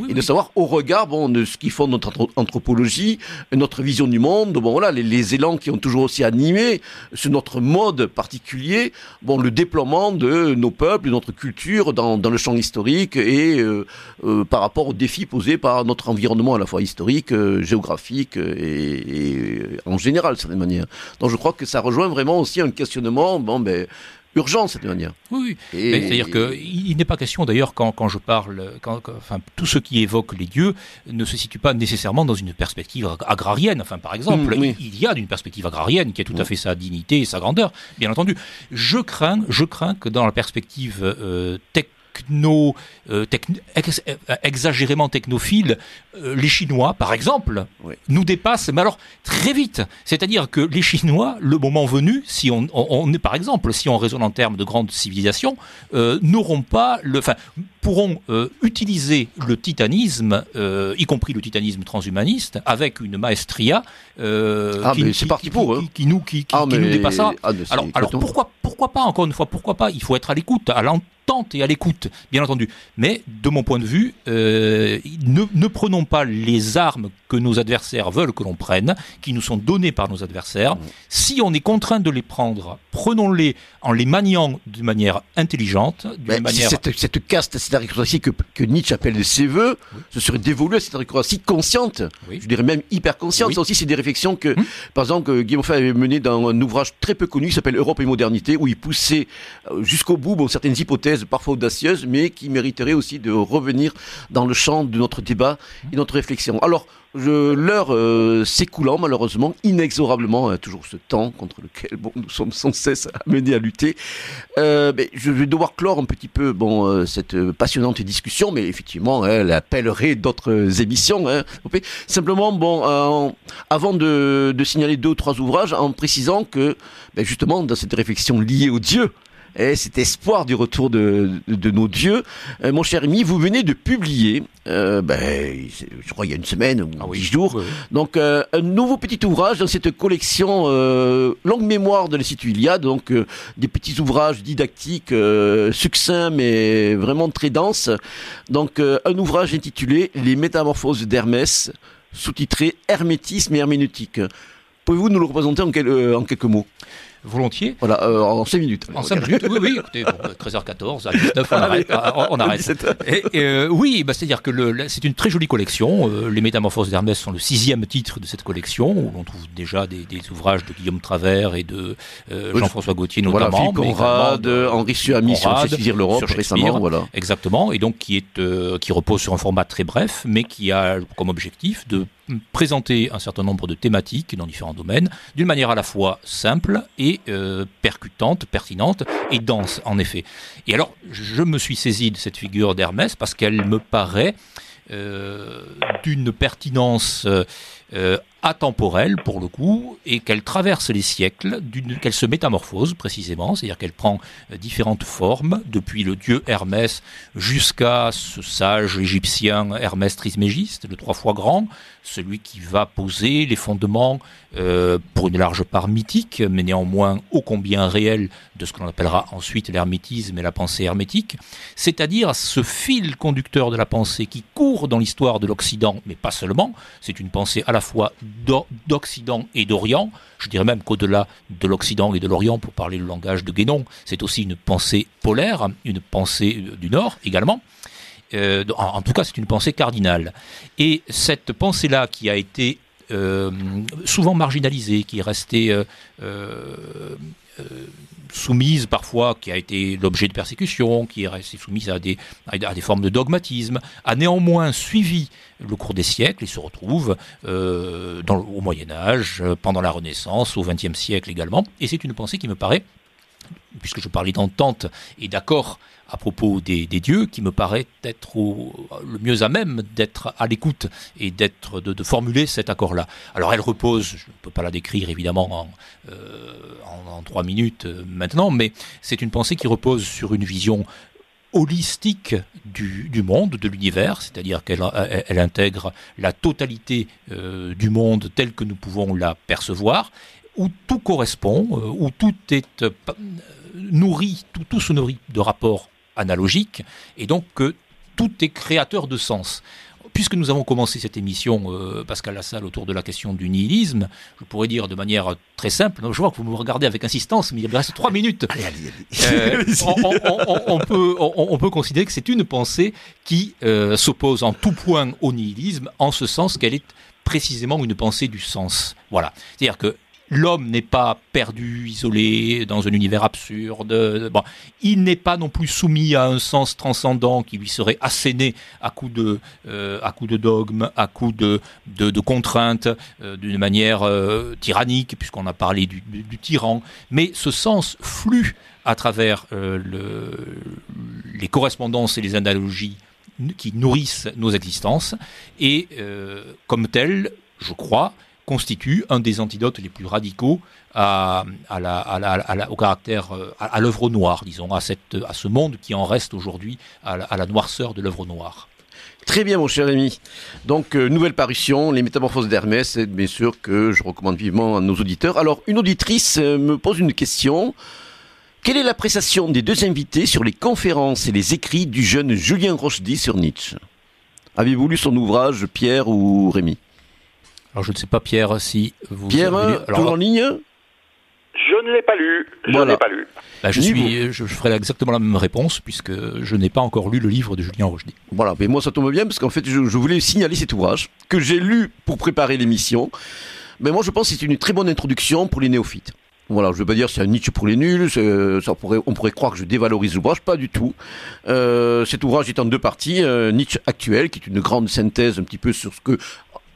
et de savoir au regard bon, de ce qui font notre anthropologie, notre vision du monde, bon voilà, les, élans qui ont toujours aussi animé sur notre mode particulier, bon le déploiement de nos peuples, de notre culture dans, dans le champ historique et euh, euh, par rapport aux défis posés par notre environnement à la fois historique, euh, géographique et, et, en général, de certaine manière. Donc je crois que ça rejoint vraiment aussi un questionnement, bon ben urgent cette manière. Oui, c'est-à-dire qu'il n'est pas question d'ailleurs quand, quand, je parle, quand, enfin tout ce qui évoque les dieux ne se situe pas nécessairement dans une perspective agrarienne. Enfin, par exemple, mm, il y a une perspective agrarienne qui a tout à fait sa dignité et sa grandeur, bien entendu. Je crains, je crains que dans la perspective euh, techno, euh, euh, exagérément technophile, euh, les Chinois, par exemple, nous dépassent, mais alors très vite. C'est-à-dire que les Chinois, le moment venu, si on, on, est par exemple, si on raisonne en termes de grande civilisation, n'auront pas le, enfin, pourront utiliser le titanisme, y compris le titanisme transhumaniste, avec une maestria ah, qui, qui, parti pour, qui, nous, qui, ah, nous dépassera. Ah, alors, alors pourquoi, pourquoi pas encore une fois, pourquoi pas? Il faut être à l'écoute, à l'entente et à l'écoute, bien entendu. Mais de mon point de vue, euh, ne, ne, prenons pas les armes que nos adversaires veulent que l'on prenne, qui nous sont donnés par nos adversaires. Si on est contraint de les prendre, prenons-les en les maniant d'une manière intelligente, d'une manière... cette, cette caste, cette aristocratie que, que Nietzsche appelle de ses voeux, ce serait dévolu à cette aristocratie consciente, Oui. je dirais même hyper consciente. Oui. Ça aussi, c'est des réflexions que, Hmm. par exemple, que Guillaume Fay avait mené dans un ouvrage très peu connu qui s'appelle Europe et modernité, où il poussait euh, jusqu'au bout bon, certaines hypothèses parfois audacieuses, mais qui mériteraient aussi de revenir dans le champ de notre débat et de notre réflexion. Alors, l'heure euh, s'écoulant malheureusement, inexorablement, hein, toujours ce temps contre lequel bon, nous sommes sans cesse amenés à lutter. Euh, ben, je vais devoir clore un petit peu bon, euh, cette euh, passionnante discussion, mais effectivement, hein, elle appellerait d'autres euh, émissions. Hein. Simplement, bon, euh, avant de, de signaler deux ou trois ouvrages, en précisant que ben, justement, dans cette réflexion liée au Dieu, et cet espoir du retour de, de, de nos dieux. Euh, mon cher ami, vous venez de publier, euh, ben, je crois il y a une semaine ou Ah oui. dix jours, Oui, donc euh, un nouveau petit ouvrage dans cette collection euh, Longue Mémoire de l'Institut Iliade, donc des petits ouvrages didactiques succincts mais vraiment très denses. Donc un ouvrage intitulé Les Métamorphoses d'Hermès, sous-titré Hermétisme et herméneutique. Pouvez-vous nous le représenter en, quel- en quelques mots? Volontiers. Voilà, euh, en cinq minutes. En 5 minutes, oui, oui, écoutez, bon, 13h14, à 19, on arrête. on- on arrête. 17. Et, et, euh, oui, bah, c'est-à-dire que c'est une très jolie collection. Euh, les Métamorphoses d'Hermès sont le sixième titre de cette collection, où l'on trouve déjà des, des ouvrages de Guillaume Travers et de euh, Jean-François Gauthier Voilà, notamment. Philippe mais Conrad, Henri Suami sur Shakespeare l'Europe récemment, voilà. Exactement, et donc qui, est, euh, qui repose sur un format très bref, mais qui a comme objectif de présenter un certain nombre de thématiques dans différents domaines, d'une manière à la fois simple et euh, percutante, pertinente et dense, en effet. Et alors, je me suis saisi de cette figure d'Hermès parce qu'elle me paraît euh, d'une pertinence euh, atemporelle pour le coup, et qu'elle traverse les siècles, qu'elle se métamorphose précisément, c'est-à-dire qu'elle prend euh, différentes formes, depuis le dieu Hermès jusqu'à ce sage égyptien Hermès Trismégiste, le trois fois grand, celui qui va poser les fondements euh, pour une large part mythique, mais néanmoins ô combien réel de ce que l'on appellera ensuite l'hermétisme et la pensée hermétique, c'est-à-dire ce fil conducteur de la pensée qui court dans l'histoire de l'Occident, mais pas seulement, c'est une pensée à la fois d'O- d'Occident et d'Orient, je dirais même qu'au-delà de l'Occident et de l'Orient, pour parler le langage de Guénon, c'est aussi une pensée polaire, une pensée euh, du Nord également. Euh, en tout cas, c'est une pensée cardinale. Et cette pensée-là qui a été euh, souvent marginalisée, qui est restée euh, euh, soumise parfois, qui a été l'objet de persécutions, qui est restée soumise à des, formes de dogmatisme, a néanmoins suivi le cours des siècles et se retrouve au Moyen Âge, pendant la Renaissance, au XXe siècle également. Et c'est une pensée qui me paraît, puisque je parlais d'entente et d'accord à propos des, dieux, qui me paraît être le mieux à même d'être à l'écoute et d'être de, formuler cet accord-là. Alors elle repose, je ne peux pas la décrire évidemment en, euh, trois minutes euh, maintenant, mais c'est une pensée qui repose sur une vision holistique du, monde, de l'univers, c'est-à-dire qu'elle elle, elle intègre la totalité euh, du monde tel que nous pouvons la percevoir, où tout correspond, euh, où tout est euh, nourri, tout se nourrit de rapports analogiques, et donc que tout est créateur de sens. Puisque nous avons commencé cette émission, euh, Pascal Lassalle, autour de la question du nihilisme, je pourrais dire de manière très simple, je vois que vous me regardez avec insistance, mais il me reste trois minutes. Allez, allez, allez. Euh, on, on- on- on peut, on, on peut considérer que c'est une pensée qui euh, s'oppose en tout point au nihilisme, en ce sens qu'elle est précisément une pensée du sens. Voilà. C'est-à-dire que l'homme n'est pas perdu, isolé, dans un univers absurde. Il n'est pas non plus soumis à un sens transcendant qui lui serait asséné à coup de, euh, à coup de dogme, à coup de, contraintes, euh, d'une manière euh, tyrannique, puisqu'on a parlé du, tyran. Mais ce sens flue à travers le, les correspondances et les analogies qui nourrissent nos existences et comme tel, je crois, constitue un des antidotes les plus radicaux au caractère, euh, à, l'œuvre noire, disons, à, ce monde qui en reste aujourd'hui, à, la- noirceur de l'œuvre noire. Très bien, mon cher ami. Donc, euh, nouvelle parution, Les Métamorphoses d'Hermès, c'est bien sûr que je recommande vivement à nos auditeurs. Alors, une auditrice euh, me pose une question. Quelle est l'appréciation des deux invités sur les conférences et les écrits du jeune Julien Rochedy sur Nietzsche? Avez-vous lu son ouvrage, Pierre ou Rémi? Alors je ne sais pas Pierre si vous Pierre, avez lu- alors, en ligne Je ne l'ai pas lu. Je ne l'ai pas lu. bah, je, suis, je ferai exactement la même réponse puisque je n'ai pas encore lu le livre de Julien Rochdy. Voilà, mais moi ça tombe bien parce qu'en fait je, je voulais signaler cet ouvrage que j'ai lu pour préparer l'émission. Mais moi je pense que c'est une très bonne introduction pour les néophytes. Voilà, je veux pas dire c'est un Nietzsche pour les nuls, c'est- ça pourrait, on pourrait croire que je dévalorise l'ouvrage, pas du tout. Euh, cet ouvrage est en deux parties, euh, Nietzsche actuel, qui est une grande synthèse un petit peu sur ce que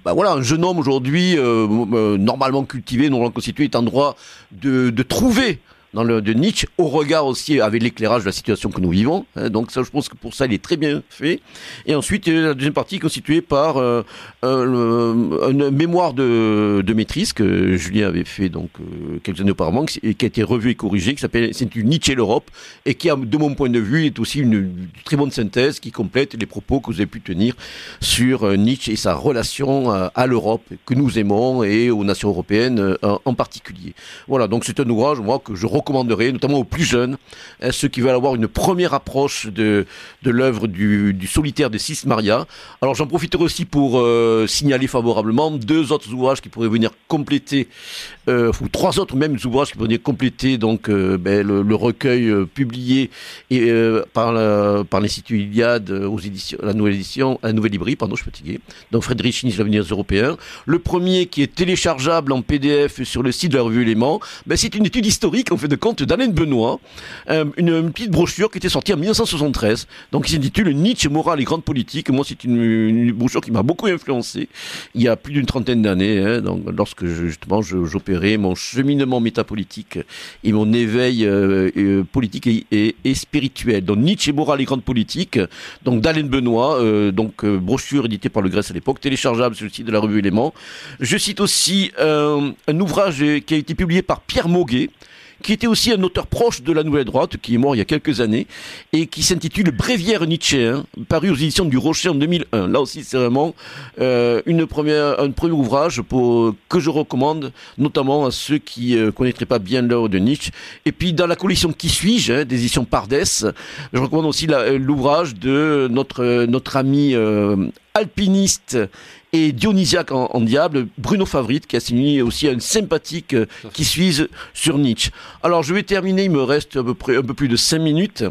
bah voilà, un jeune homme aujourd'hui, euh, euh, normalement cultivé, normalement constitué, est en droit de trouver dans le de Nietzsche, au regard aussi avec l'éclairage de la situation que nous vivons. hein. donc ça, je pense que pour ça, il est très bien fait. Et ensuite, la deuxième partie est constituée par euh, une mémoire de, maîtrise que Julien avait fait donc euh, quelques années auparavant, et qui a été revue et corrigée, qui s'appelle c'est une Nietzsche et l'Europe, et qui, de mon point de vue, est aussi une, très bonne synthèse qui complète les propos que vous avez pu tenir sur euh, Nietzsche et sa relation à, à l'Europe que nous aimons et aux nations européennes euh, en, en particulier. Voilà, donc c'est un ouvrage, moi, que je recommanderais, notamment aux plus jeunes, hein, ceux qui veulent avoir une première approche de, de l'œuvre du, du solitaire de Cis Maria. Alors j'en profiterai aussi pour euh, signaler favorablement deux autres ouvrages qui pourraient venir compléter, euh, ou trois autres même ouvrages qui pourraient venir compléter donc euh, ben, le, recueil publié par, par l'Institut Iliade aux éditions, la nouvelle édition, la nouvelle librairie, pardon, je suis fatigué. Donc Frédéric Nietzsche, l'avenir des Européens. Le premier qui est téléchargeable en PDF sur le site de la revue Éléments, ben, c'est une étude historique en fait de compte d'Alain Benoît, euh, une, petite brochure qui était sortie en 1973, donc qui s'intitule Nietzsche, morale et grande politique. Moi, c'est une, brochure qui m'a beaucoup influencé il y a plus d'une trentaine d'années, hein, donc, lorsque justement j'opérais mon cheminement métapolitique et mon éveil euh, euh, politique et, spirituel. Donc Nietzsche, morale et grande politique, donc d'Alain Benoît, donc brochure éditée par le Grèce à l'époque, téléchargeable sur le site de la revue Éléments. Je cite aussi un ouvrage qui a été publié par Pierre Moguet, qui était aussi un auteur proche de la Nouvelle Droite, qui est mort il y a quelques années, et qui s'intitule Bréviaire Nietzschéen, paru aux éditions du Rocher en 2001. Là aussi, c'est vraiment euh, une première, un premier ouvrage pour, que je recommande, notamment à ceux qui ne connaîtraient pas bien l'œuvre de Nietzsche. Et puis, dans la collection Qui suis-je, hein, des éditions Pardès, je recommande aussi la- l'ouvrage de notre, notre ami euh, alpiniste et dionysiaque en, en diable, Bruno Favrit, qui a signé aussi un sympathique euh, qui suise sur Nietzsche. Alors je vais terminer, il me reste à peu près un peu plus de 5 minutes.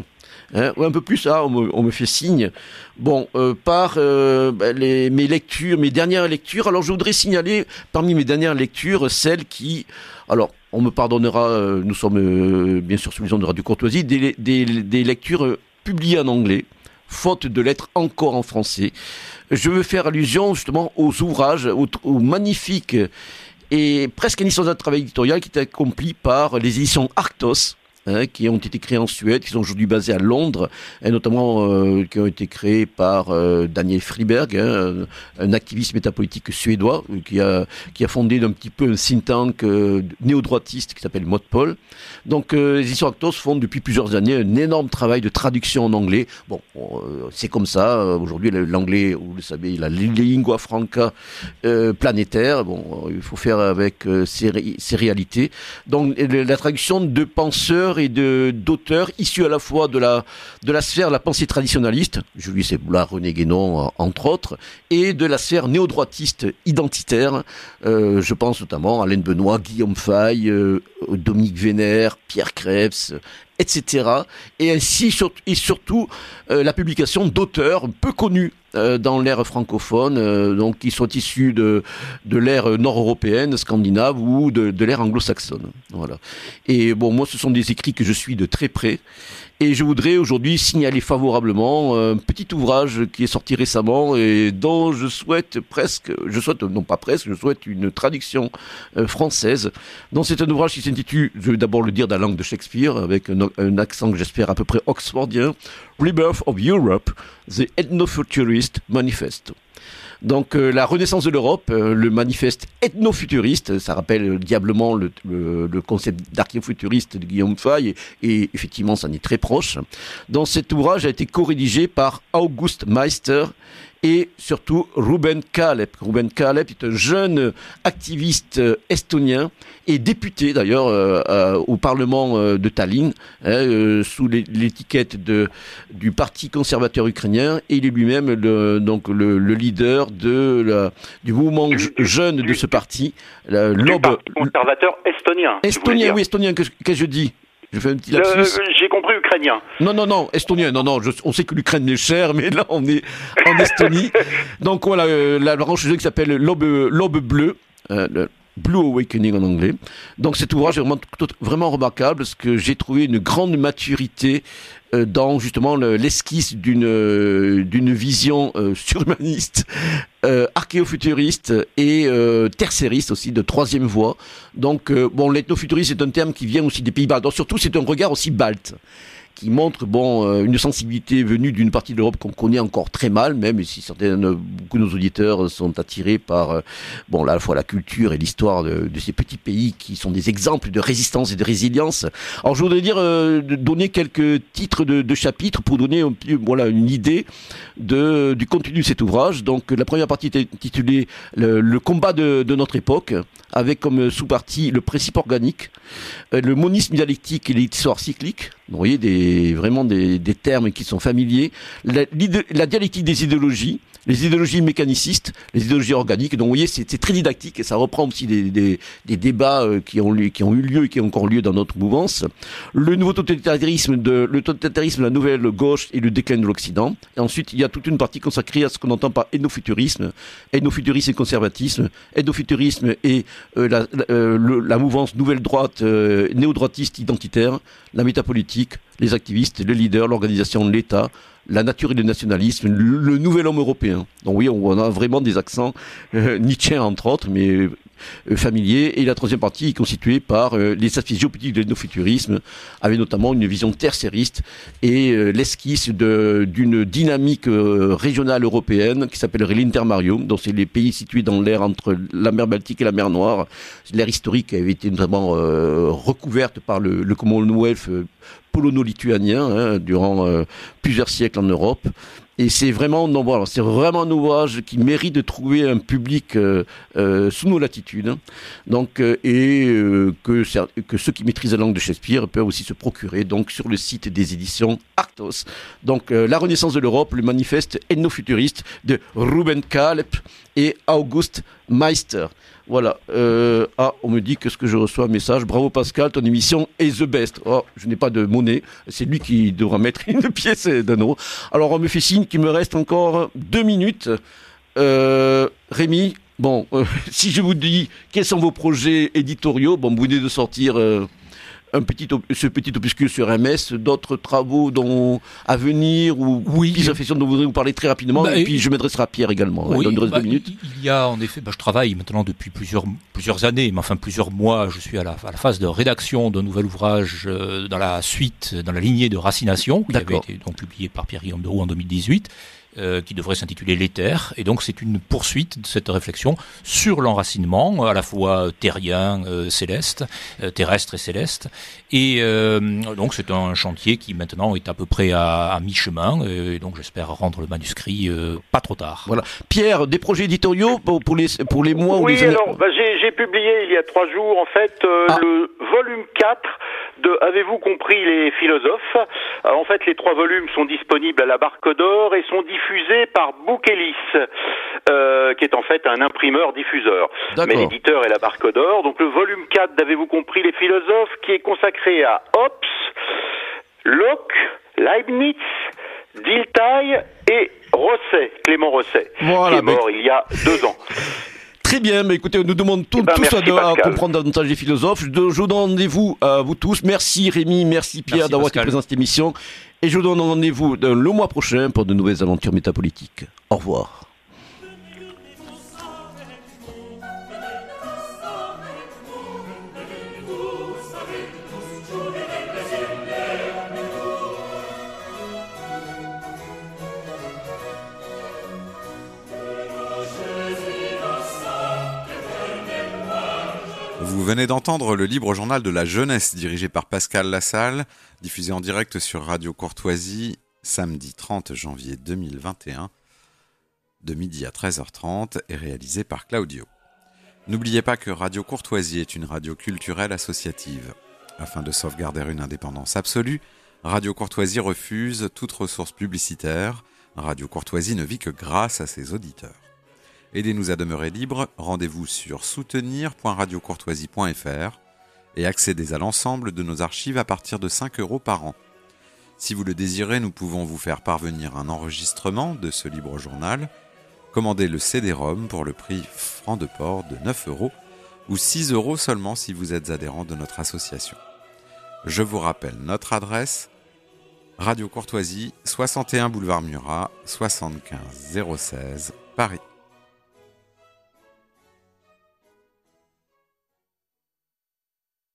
Hein, ou un peu plus, ah, on, me, on me fait signe. Bon, euh, par euh, les, mes lectures, mes dernières lectures. Alors, je voudrais signaler parmi mes dernières lectures celles qui, alors, on me pardonnera, euh, nous sommes bien sûr sous les ondes de Radio Courtoisie, des, des, des lectures publiées en anglais, faute de l'être encore en français. Je veux faire allusion justement aux ouvrages, aux, magnifiques et presque un histoire d'un travail éditorial qui est accompli par les éditions Arctos, hein, qui ont été créées en Suède, qui sont aujourd'hui basées à Londres, et notamment euh, qui ont été créées par euh, Daniel Friberg, hein, un, activiste métapolitique suédois, qui a, qui a fondé un petit peu un think tank euh, néo-droitiste qui s'appelle Modpol. Donc les éditions Actos font depuis plusieurs années un énorme travail de traduction en anglais. Bon, c'est comme ça. Aujourd'hui, l'anglais, vous le savez, la lingua franca planétaire. Bon, il faut faire avec ré- ces réalités. Donc la traduction de penseurs et d'auteurs issus à la fois de la sphère de la pensée traditionnaliste, Julie Seboula, René Guénon, euh, entre autres, et de la sphère néo-droitiste identitaire. Euh, je pense notamment à Alain Benoît, Guillaume Fay, euh, Dominique Vénère, Pierre Krebs, etc. Et ainsi et surtout la publication d'auteurs peu connus euh, dans l'ère francophone, euh, donc qui sont issus de, de l'ère nord-européenne, scandinave ou de, de l'ère anglo-saxonne. Voilà. Et bon, moi, ce sont des écrits que je suis de très près. Et je voudrais aujourd'hui signaler favorablement un petit ouvrage qui est sorti récemment et dont je souhaite presque, je souhaite, non pas presque, je souhaite une traduction euh, française. Donc c'est un ouvrage qui s'intitule, je vais d'abord le dire dans la langue de Shakespeare, avec un, un accent que j'espère à peu près oxfordien, Rebirth of Europe, The Ethnofuturist Manifesto. Donc euh, la renaissance de l'Europe, euh, le manifeste ethno-futuriste, ça rappelle diablement le, le- le concept de Guillaume Fay, et, effectivement ça en très proche. Dans cet ouvrage a été co-rédigé par August Meister et surtout Ruben Kalep. Ruben Kalep est un jeune activiste euh, estonien et député d'ailleurs euh, euh, au Parlement de Tallinn hein, sous l'étiquette du Parti conservateur ukrainien et il est lui-même le, donc le, leader de la, du mouvement jeune de ce parti, le conservateur estonien. Estonien, oui, estonien. Qu'est-ce que je dis? Petit lapsus. J'ai compris ukrainien. Non, non, non, estonien. Non, non, on sait que l'Ukraine est chère, mais là, on est en Estonie. Donc voilà, euh, la branche qui s'appelle L'Aube Bleue. Euh, Blue Awakening en anglais. Donc cet ouvrage est vraiment, remarquable parce que j'ai trouvé une grande maturité euh, dans justement l'esquisse d'une euh, d'une vision euh, surhumaniste, archéofuturiste et tertiairiste aussi de troisième voie. Donc bon, l'ethnofuturiste est un terme qui vient aussi des Pays-Bas. Donc surtout c'est un regard aussi balte qui montre bon euh, une sensibilité venue d'une partie de l'Europe qu'on connaît encore très mal, même si certains beaucoup de nos auditeurs sont attirés par euh, bon là à la fois la culture et l'histoire de, de, ces petits pays qui sont des exemples de résistance et de résilience. Alors je voudrais dire euh, donner quelques titres de, de chapitres pour donner voilà une idée de du contenu de cet ouvrage. Donc la première partie est intitulée le, le combat de, de, notre époque avec comme sous-partie le principe organique, le monisme dialectique et l'histoire cyclique. Vous voyez des, vraiment des, termes qui sont familiers. La dialectique des idéologies, les idéologies mécanicistes, les idéologies organiques. Donc vous voyez, c'est très didactique et ça reprend aussi des, débats euh, qui ont, eu lieu et qui ont encore lieu dans notre mouvance. Le nouveau totalitarisme, de, le totalitarisme, la nouvelle gauche et le déclin de l'Occident. Et ensuite, il y a toute une partie consacrée à ce qu'on entend par ethnofuturisme, ethnofuturisme et conservatisme, ethnofuturisme et euh, la, la, euh, la, mouvance nouvelle droite euh, néo-droitiste identitaire, la métapolitique, les activistes, les leaders, l'organisation de l'État, la nature et le nationalisme, le, nouvel homme européen. Donc oui, on a vraiment des accents euh, Nietzsche entre autres, mais euh, familiers. Et la troisième partie est constituée par euh, les aspects géopolitiques de l'énofuturisme, avec notamment une vision tertiariste et euh, l'esquisse d'une dynamique régionale européenne qui s'appellerait l'Intermarium, dont c'est les pays situés dans l'air entre la mer Baltique et la mer Noire. L'air historique avait été notamment recouverte par le, le Commonwealth polono-lituanien hein, durant euh, plusieurs siècles en Europe. Et c'est vraiment, vraiment un ouvrage qui mérite de trouver un public euh, euh, sous nos latitudes. Hein. Donc, et que, que ceux qui maîtrisent la langue de Shakespeare peuvent aussi se procurer donc sur le site des éditions Arctos. Donc, La Renaissance de l'Europe, le manifeste ethno-futuriste de Ruben Kalep et August Meister. Voilà. Euh, ah, on me dit que ce que je reçois un message. Bravo Pascal, ton émission est the best. Oh, je n'ai pas de monnaie. C'est lui qui devra mettre une pièce d'un euro. Alors on me fait signe qu'il me reste encore deux minutes. Euh, Rémi, bon, euh, si je vous dis quels sont vos projets éditoriaux, bon, vous venez de sortir un petit ce petit opuscule sur MS, d'autres travaux dont, à venir ou oui, des réflexions dont vous voudrez vous parler très rapidement bah, et puis je m'adresserai à Pierre également. Oui, bah, minutes. Il y a en effet, bah, je travaille maintenant depuis plusieurs, plusieurs années, mais enfin plusieurs mois, je suis à la, à la phase de rédaction d'un nouvel ouvrage euh, dans la suite, dans la lignée de Racination, qui avait été donc publié par Pierre-Guillaume de Roux en 2018 euh, qui devrait s'intituler L'éther. Et donc c'est une poursuite de cette réflexion sur l'enracinement, à la fois terrien, euh, céleste, euh, terrestre et céleste. Et euh, donc c'est un chantier qui maintenant est à peu près à, à mi-chemin. Et donc j'espère rendre le manuscrit euh, pas trop tard. Voilà. Pierre, des projets éditoriaux pour, pour les, pour les mois oui, ou les années alors, bah, j'ai publié il y a trois jours en fait euh, ah. le volume 4 de Avez-vous compris les philosophes? En fait, les trois volumes sont disponibles à la Barque d'Or et sont diffusés par Boukelis, euh, qui est en fait un imprimeur diffuseur. Mais l'éditeur est la Barque d'Or. Donc le volume 4 d'Avez-vous compris les philosophes, qui est consacré à Hobbes, Locke, Leibniz, Dilthey et Rosset, Clément Rosset, voilà, qui est mort mais... il y a deux ans. Très bien, mais écoutez, nous demandons tout, eh ben, tous à, à, comprendre davantage les philosophes. Je, je vous donne rendez-vous à vous tous. Merci Rémi, merci Pierre d'avoir été présent à cette émission. Et je vous donne rendez-vous le mois prochain pour de nouvelles aventures métapolitiques. Au revoir. Venez d'entendre le libre journal de la jeunesse dirigé par Pascal Lassalle, diffusé en direct sur Radio Courtoisie samedi 30 janvier 2021. de midi à 13h30 est réalisé par Claudio. N'oubliez pas que Radio Courtoisie est une radio culturelle associative. Afin de sauvegarder une indépendance absolue, Radio Courtoisie refuse toute ressource publicitaire. Radio Courtoisie ne vit que grâce à ses auditeurs. Aidez-nous à demeurer libre, rendez-vous sur soutenir.radiocourtoisie.fr et accédez à l'ensemble de nos archives à partir de 5 euros par an. Si vous le désirez, nous pouvons vous faire parvenir un enregistrement de ce libre journal. Commandez le CD-ROM pour le prix franc de port de 9 euros ou 6 euros seulement si vous êtes adhérent de notre association. Je vous rappelle notre adresse Radio Courtoisie, 61 boulevard Murat, 75 016, Paris.